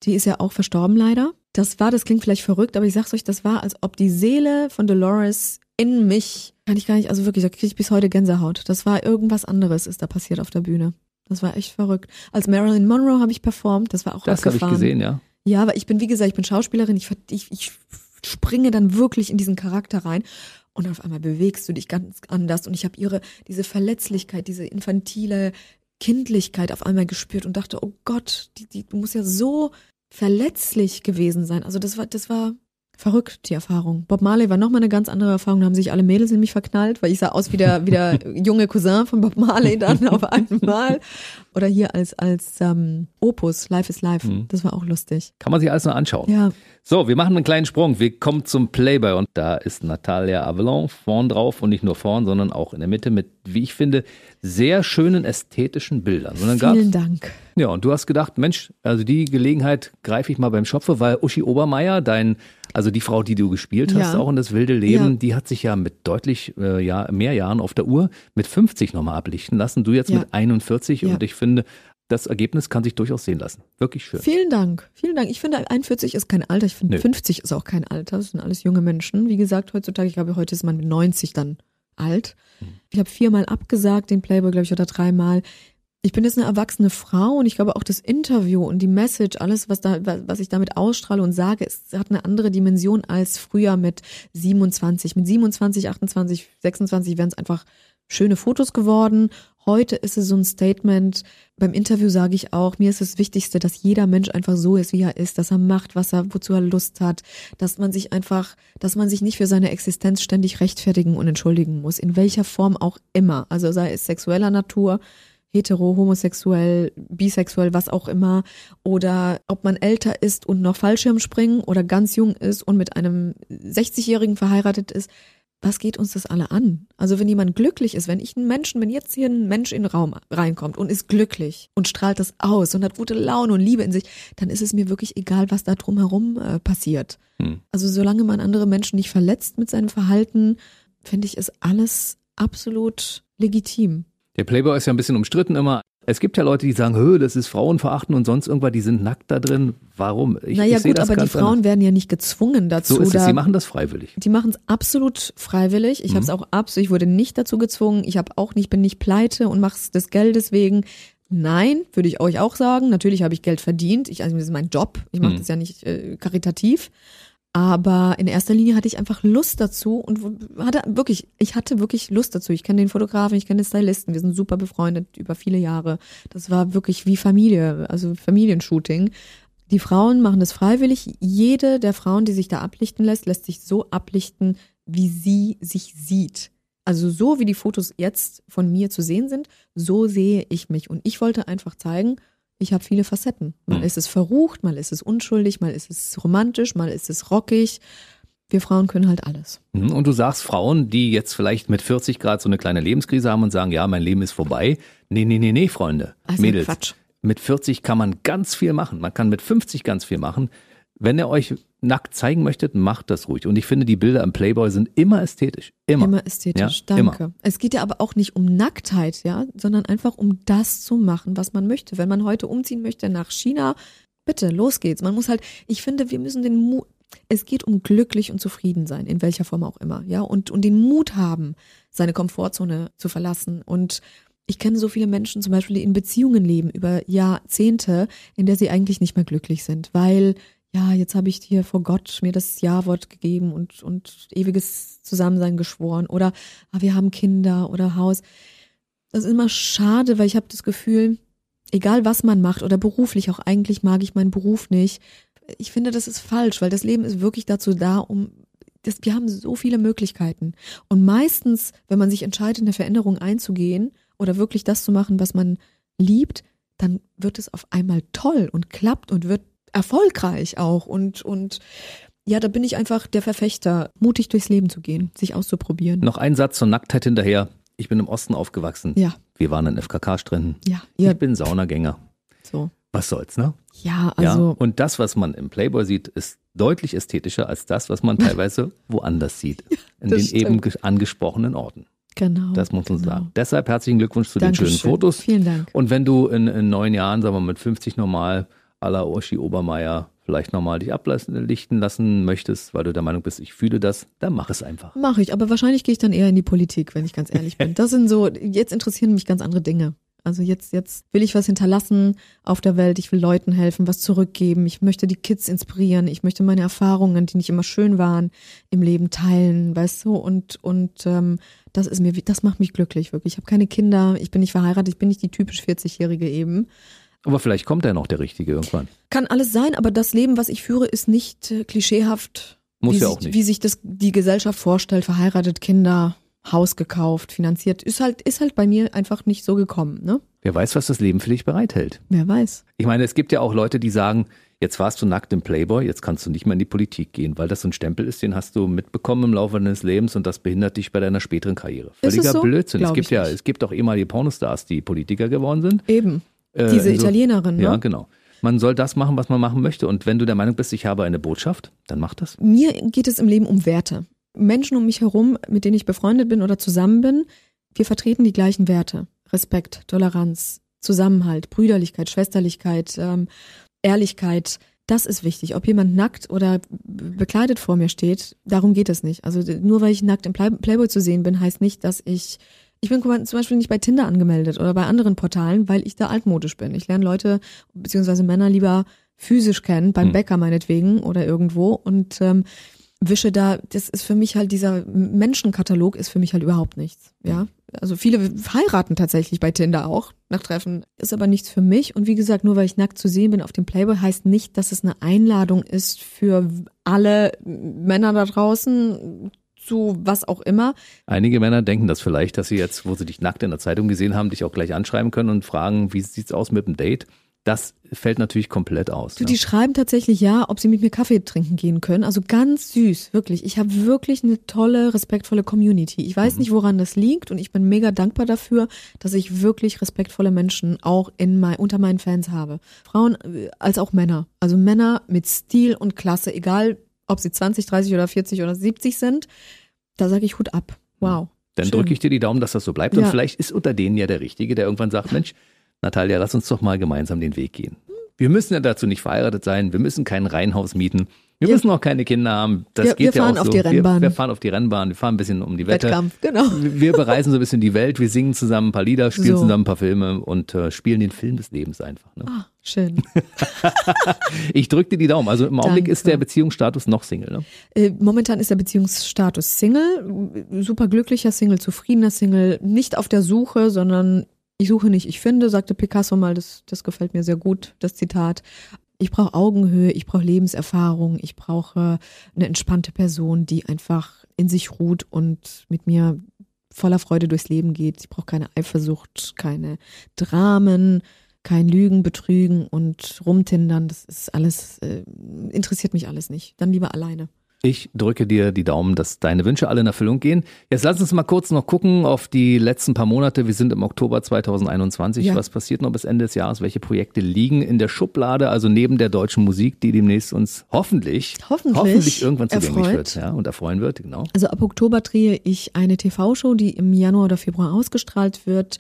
C: Die ist ja auch verstorben leider das war, das klingt vielleicht verrückt, aber ich sag's euch, das war, als ob die Seele von Dolores in mich, kann ich gar nicht, also wirklich, da kriege ich bis heute Gänsehaut. Das war irgendwas anderes, ist da passiert auf der Bühne. Das war echt verrückt. Als Marilyn Monroe habe ich performt, das war auch
B: Das habe ich gesehen, ja.
C: Ja, aber ich bin, wie gesagt, ich bin Schauspielerin, ich, ich, ich springe dann wirklich in diesen Charakter rein und auf einmal bewegst du dich ganz anders und ich habe ihre, diese Verletzlichkeit, diese infantile Kindlichkeit auf einmal gespürt und dachte, oh Gott, die, die, du musst ja so verletzlich gewesen sein. Also das war, das war verrückt, die Erfahrung. Bob Marley war nochmal eine ganz andere Erfahrung. Da haben sich alle Mädels in mich verknallt, weil ich sah aus wie der, wie der junge Cousin von Bob Marley dann auf einmal. Oder hier als, als ähm, Opus, Life is Life.
B: Mhm.
C: Das war auch lustig.
B: Kann man sich alles noch anschauen.
C: Ja,
B: So, wir machen einen kleinen Sprung. Wir kommen zum Playboy und da ist Natalia Avalon vorn drauf und nicht nur vorn, sondern auch in der Mitte mit, wie ich finde, sehr schönen ästhetischen Bildern.
C: Vielen Dank.
B: Ja, und du hast gedacht, Mensch, also die Gelegenheit greife ich mal beim Schopfe, weil Uschi Obermeier, dein, also die Frau, die du gespielt hast,
C: Ja.
B: auch in das wilde Leben,
C: Ja.
B: die hat sich ja mit deutlich äh, ja, mehr Jahren auf der Uhr mit 50 nochmal ablichten lassen. Du jetzt
C: Ja.
B: mit 41
C: Ja.
B: und ich finde, das Ergebnis kann sich durchaus sehen lassen. Wirklich schön.
C: Vielen Dank. Vielen Dank. Ich finde, 41 ist kein Alter. Ich finde,
B: Nö.
C: 50 ist auch kein Alter. Das sind alles junge Menschen. Wie gesagt, heutzutage, ich glaube, heute ist man mit 90 dann alt. Ich habe viermal abgesagt, den Playboy, glaube ich, oder dreimal. Ich bin jetzt eine erwachsene Frau und ich glaube auch das Interview und die Message, alles, was da, was ich damit ausstrahle und sage, es hat eine andere Dimension als früher mit 27. Mit 27, 28, 26 wären es einfach schöne Fotos geworden. Heute ist es so ein Statement. Beim Interview sage ich auch, mir ist das Wichtigste, dass jeder Mensch einfach so ist, wie er ist, dass er macht, was er, wozu er Lust hat, dass man sich einfach, dass man sich nicht für seine Existenz ständig rechtfertigen und entschuldigen muss, in welcher Form auch immer. Also sei es sexueller Natur, hetero, homosexuell, bisexuell, was auch immer, oder ob man älter ist und noch Fallschirmspringen oder ganz jung ist und mit einem 60-Jährigen verheiratet ist. Was geht uns das alle an? Also wenn jemand glücklich ist, wenn ich einen Menschen, wenn jetzt hier ein Mensch in den Raum reinkommt und ist glücklich und strahlt das aus und hat gute Laune und Liebe in sich, dann ist es mir wirklich egal, was da drumherum äh, passiert.
B: Hm.
C: Also solange man andere Menschen nicht verletzt mit seinem Verhalten, finde ich, ist alles absolut legitim.
B: Der Playboy ist ja ein bisschen umstritten immer. Es gibt ja Leute, die sagen, Hö, das ist Frauenverachten und sonst irgendwas, die sind nackt da drin. Warum? Ich,
C: naja
B: ich
C: gut, aber die Frauen
B: anders.
C: werden ja nicht gezwungen dazu.
B: So ist es, sie machen das freiwillig.
C: Die machen es absolut freiwillig. Ich habe es auch absolut, ich wurde nicht dazu gezwungen. Ich habe auch nicht, bin nicht pleite und mache es des Geldes wegen. Nein, würde ich euch auch sagen. Natürlich habe ich Geld verdient. Ich, also das ist mein Job. Ich mache
B: Mhm.
C: das ja nicht äh, karitativ. Aber in erster Linie hatte ich einfach Lust dazu und hatte wirklich, ich hatte wirklich Lust dazu. Ich kenne den Fotografen, ich kenne den Stylisten, wir sind super befreundet über viele Jahre. Das war wirklich wie Familie, also Familienshooting. Die Frauen machen das freiwillig. Jede der Frauen, die sich da ablichten lässt, lässt sich so ablichten, wie sie sich sieht. Also so wie die Fotos jetzt von mir zu sehen sind, so sehe ich mich. Und ich wollte einfach zeigen, ich habe viele Facetten. Mal
B: Mhm.
C: ist es verrucht, mal ist es unschuldig, mal ist es romantisch, mal ist es rockig. Wir Frauen können halt alles.
B: Mhm, Und du sagst Frauen, die jetzt vielleicht mit 40 Grad so eine kleine Lebenskrise haben und sagen, ja, mein Leben ist vorbei. Nee, nee, nee, nee, Freunde.
C: Also
B: Mädels.
C: Quatsch.
B: Mit 40 kann man ganz viel machen. Man kann mit 50 ganz viel machen. Wenn ihr euch nackt zeigen möchtet, macht das ruhig. Und ich finde, die Bilder im Playboy sind immer ästhetisch. Immer.
C: Immer ästhetisch,
B: Ja,
C: danke. Es geht ja aber auch nicht um Nacktheit, ja, sondern einfach um das zu machen, was man möchte. Wenn man heute umziehen möchte nach China, bitte, los geht's. Man muss halt, ich finde, wir müssen den Mut, es geht um glücklich und zufrieden sein, in welcher Form auch immer, ja, und, und den Mut haben, seine Komfortzone zu verlassen. Und ich kenne so viele Menschen zum Beispiel, die in Beziehungen leben über Jahrzehnte, in der sie eigentlich nicht mehr glücklich sind, weil ja, jetzt habe ich hier vor Gott mir das Ja-Wort gegeben und, und ewiges Zusammensein geschworen oder ah, wir haben Kinder oder Haus. Das ist immer schade, weil ich habe das Gefühl, egal was man macht oder beruflich, auch eigentlich mag ich meinen Beruf nicht. Ich finde, das ist falsch, weil das Leben ist wirklich dazu da, um das, wir haben so viele Möglichkeiten. Und meistens, wenn man sich entscheidet, eine Veränderung einzugehen oder wirklich das zu machen, was man liebt, dann wird es auf einmal toll und klappt und wird erfolgreich auch. Und, und ja, da bin ich einfach der Verfechter, mutig durchs Leben zu gehen, sich auszuprobieren.
B: Noch ein Satz zur Nacktheit hinterher. Ich bin im Osten aufgewachsen.
C: Ja,
B: Wir waren in FKK-Stränden.
C: ja, ja,
B: Ich bin Saunagänger.
C: so.
B: Was soll's, ne?
C: Ja,
B: ja.
C: also
B: Und das, was man im Playboy sieht, ist deutlich ästhetischer als das, was man teilweise woanders sieht. In den eben
C: stimmt.
B: ge- angesprochenen Orten.
C: genau.
B: Das muss man
C: genau.
B: sagen. Deshalb herzlichen Glückwunsch zu den schönen
C: Dankeschön.
B: Fotos.
C: Vielen Dank.
B: Und wenn du in, in neun Jahren, sagen wir mal mit 50 normal, à la Uschi Obermeier, vielleicht nochmal dich ablichten lassen möchtest, weil du der Meinung bist, ich fühle das, dann mach es einfach.
C: Mache ich, aber wahrscheinlich gehe ich dann eher in die Politik, wenn ich ganz ehrlich bin. Das sind so, jetzt interessieren mich ganz andere Dinge. Also jetzt, jetzt will ich was hinterlassen auf der Welt. Ich will Leuten helfen, was zurückgeben. Ich möchte die Kids inspirieren. Ich möchte meine Erfahrungen, die nicht immer schön waren, im Leben teilen, weißt du? Und und ähm, das ist mir, das macht mich glücklich wirklich. Ich habe keine Kinder. Ich bin nicht verheiratet. Ich bin nicht die typisch 40-jährige eben.
B: Aber vielleicht kommt ja noch der Richtige irgendwann.
C: Kann alles sein, aber das Leben, was ich führe, ist nicht äh, klischeehaft.
B: Muss
C: wie
B: ja
C: sich,
B: auch nicht.
C: Wie sich das die Gesellschaft vorstellt, verheiratet, Kinder, Haus gekauft, finanziert, ist halt, ist halt bei mir einfach nicht so gekommen, ne?
B: Wer weiß, was das Leben für dich bereithält.
C: Wer weiß.
B: Ich meine, es gibt ja auch Leute, die sagen, jetzt warst du nackt im Playboy, jetzt kannst du nicht mehr in die Politik gehen, weil das so ein Stempel ist, den hast du mitbekommen im Laufe deines Lebens und das behindert dich bei deiner späteren Karriere.
C: es
B: Völliger
C: so?
B: Blödsinn. Es
C: Glaub
B: gibt
C: ich
B: ja,
C: nicht.
B: es gibt auch ehemalige Pornostars, die Politiker geworden sind.
C: Eben.
B: Äh,
C: Diese
B: inso-
C: Italienerin, ne?
B: Ja, genau. Man soll das machen, was man machen möchte. Und wenn du der Meinung bist, ich habe eine Botschaft, dann mach das.
C: Mir geht es im Leben um Werte. Menschen um mich herum, mit denen ich befreundet bin oder zusammen bin, wir vertreten die gleichen Werte. Respekt, Toleranz, Zusammenhalt, Brüderlichkeit, Schwesterlichkeit, ähm, Ehrlichkeit. Das ist wichtig. Ob jemand nackt oder bekleidet vor mir steht, darum geht es nicht. Also nur weil ich nackt im Play Playboy zu sehen bin, heißt nicht, dass ich ich bin zum Beispiel nicht bei Tinder angemeldet oder bei anderen Portalen, weil ich da altmodisch bin. Ich lerne Leute beziehungsweise Männer lieber physisch kennen, beim
B: Hm.
C: Bäcker meinetwegen oder irgendwo und ähm, wische da, das ist für mich halt dieser Menschenkatalog ist für mich halt überhaupt nichts. Ja, also viele heiraten tatsächlich bei Tinder auch nach Treffen, ist aber nichts für mich. Und wie gesagt, nur weil ich nackt zu sehen bin auf dem Playboy, heißt nicht, dass es eine Einladung ist für alle Männer da draußen zu was auch immer.
B: Einige Männer denken das vielleicht, dass sie jetzt, wo sie dich nackt in der Zeitung gesehen haben, dich auch gleich anschreiben können und fragen, wie sieht's aus mit dem Date? Das fällt natürlich komplett aus.
C: Du,
B: ne?
C: die schreiben tatsächlich ja, ob sie mit mir Kaffee trinken gehen können. Also ganz süß, wirklich. Ich habe wirklich eine tolle, respektvolle Community. Ich weiß nicht, woran das liegt und ich bin mega dankbar dafür, dass ich wirklich respektvolle Menschen auch in mein, unter meinen Fans habe. Frauen äh, als auch Männer. Also Männer mit Stil und Klasse, egal ob sie 20, 30 oder 40 oder 70 sind. Da sage ich Hut ab. Wow.
B: Dann drücke ich dir die Daumen, dass das so bleibt. Und
C: Ja.
B: vielleicht ist unter denen ja der Richtige, der irgendwann sagt, Mensch, Natalia, lass uns doch mal gemeinsam den Weg gehen. Wir müssen ja dazu nicht verheiratet sein, wir müssen kein Reihenhaus mieten, wir
C: Ja.
B: müssen auch keine Kinder haben. Das
C: Wir-
B: geht
C: wir
B: ja
C: fahren
B: auch
C: auf
B: so.
C: die Rennbahn.
B: Wir, wir fahren auf die Rennbahn, wir fahren ein bisschen um die Wette.
C: Wettkampf, genau.
B: Wir bereisen so ein bisschen die Welt, wir singen zusammen ein paar Lieder, spielen
C: So.
B: zusammen ein paar Filme und äh, spielen den Film des Lebens einfach. Ne?
C: Ah, schön.
B: Ich drücke dir die Daumen. Also im Augenblick
C: Danke.
B: ist der Beziehungsstatus noch Single. Ne?
C: Äh, Momentan ist der Beziehungsstatus Single, super glücklicher Single, zufriedener Single, nicht auf der Suche, sondern ich suche nicht, ich finde, sagte Picasso mal, das, das gefällt mir sehr gut, das Zitat. Ich brauche Augenhöhe, ich brauche Lebenserfahrung, ich brauche eine entspannte Person, die einfach in sich ruht und mit mir voller Freude durchs Leben geht. Ich brauche keine Eifersucht, keine Dramen, kein Lügen, Betrügen und Rumtindern. Das ist alles, äh, interessiert mich alles nicht. Dann lieber alleine.
B: Ich drücke dir die Daumen, dass deine Wünsche alle in Erfüllung gehen. Jetzt lass uns mal kurz noch gucken auf die letzten paar Monate. Wir sind im Oktober 2021.
C: Ja.
B: Was passiert noch bis Ende des Jahres? Welche Projekte liegen in der Schublade? Also neben der deutschen Musik, die demnächst uns hoffentlich,
C: Hoffentlich
B: irgendwann zugänglich
C: erfreut.
B: wird ja, und erfreuen wird. Genau.
C: Also ab Oktober drehe ich eine TV-Show, die im Januar oder Februar ausgestrahlt wird.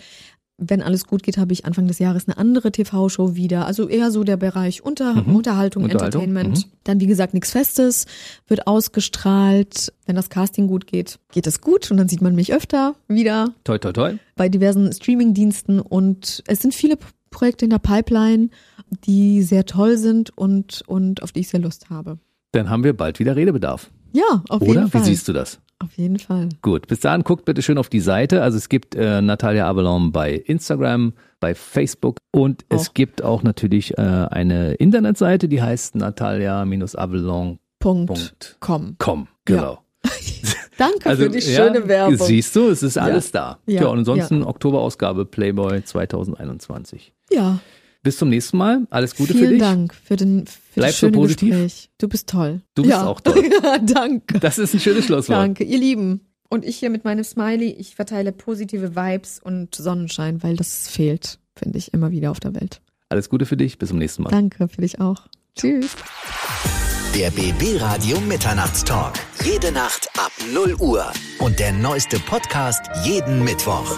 C: Wenn alles gut geht, habe ich Anfang des Jahres eine andere TV-Show wieder. Also eher so der Bereich Unter
B: Mhm.
C: Unterhaltung,
B: Unterhaltung,
C: Entertainment.
B: mhm.
C: Dann, wie gesagt, nichts Festes, wird ausgestrahlt. Wenn das Casting gut geht, geht es gut und dann sieht man mich öfter wieder
B: Toi, toi, toi.
C: bei diversen Streaming-Diensten und es sind viele Projekte in der Pipeline, die sehr toll sind und, und auf die ich sehr Lust habe.
B: Dann haben wir bald wieder Redebedarf.
C: Ja, auf
B: Oder?
C: jeden
B: Wie
C: Fall.
B: siehst du das?
C: Auf jeden Fall.
B: Gut, bis dahin guckt bitte schön auf die Seite. Also es gibt äh, Natalia Avalon bei Instagram, bei Facebook und es
C: Auch.
B: gibt auch natürlich äh, eine Internetseite, die heißt natalia-avalon.com.
C: Punkt. Com.
B: Genau.
C: Danke
B: Also,
C: für die
B: ja,
C: schöne Werbung.
B: Siehst du, es ist alles da. Ja,
C: Ja,
B: und ansonsten Oktoberausgabe Playboy 2021.
C: Ja,
B: Bis zum nächsten Mal. Alles Gute
C: vielen
B: für dich.
C: Dank für, den, für
B: Bleib
C: das
B: so
C: schöne
B: positiv.
C: Gespräch. Du bist toll.
B: Du bist
C: ja.
B: auch toll.
C: Danke.
B: Das ist ein schönes Schlusswort.
C: Danke, ihr Lieben. Und ich hier mit meinem Smiley, ich verteile positive Vibes und Sonnenschein, weil das fehlt, finde ich, immer wieder auf der Welt.
B: Alles Gute für dich. Bis zum nächsten Mal.
C: Danke für dich auch. Tschüss.
A: Der BB Radio Mitternachtstalk. Jede Nacht ab 0 Uhr. Und der neueste Podcast jeden Mittwoch.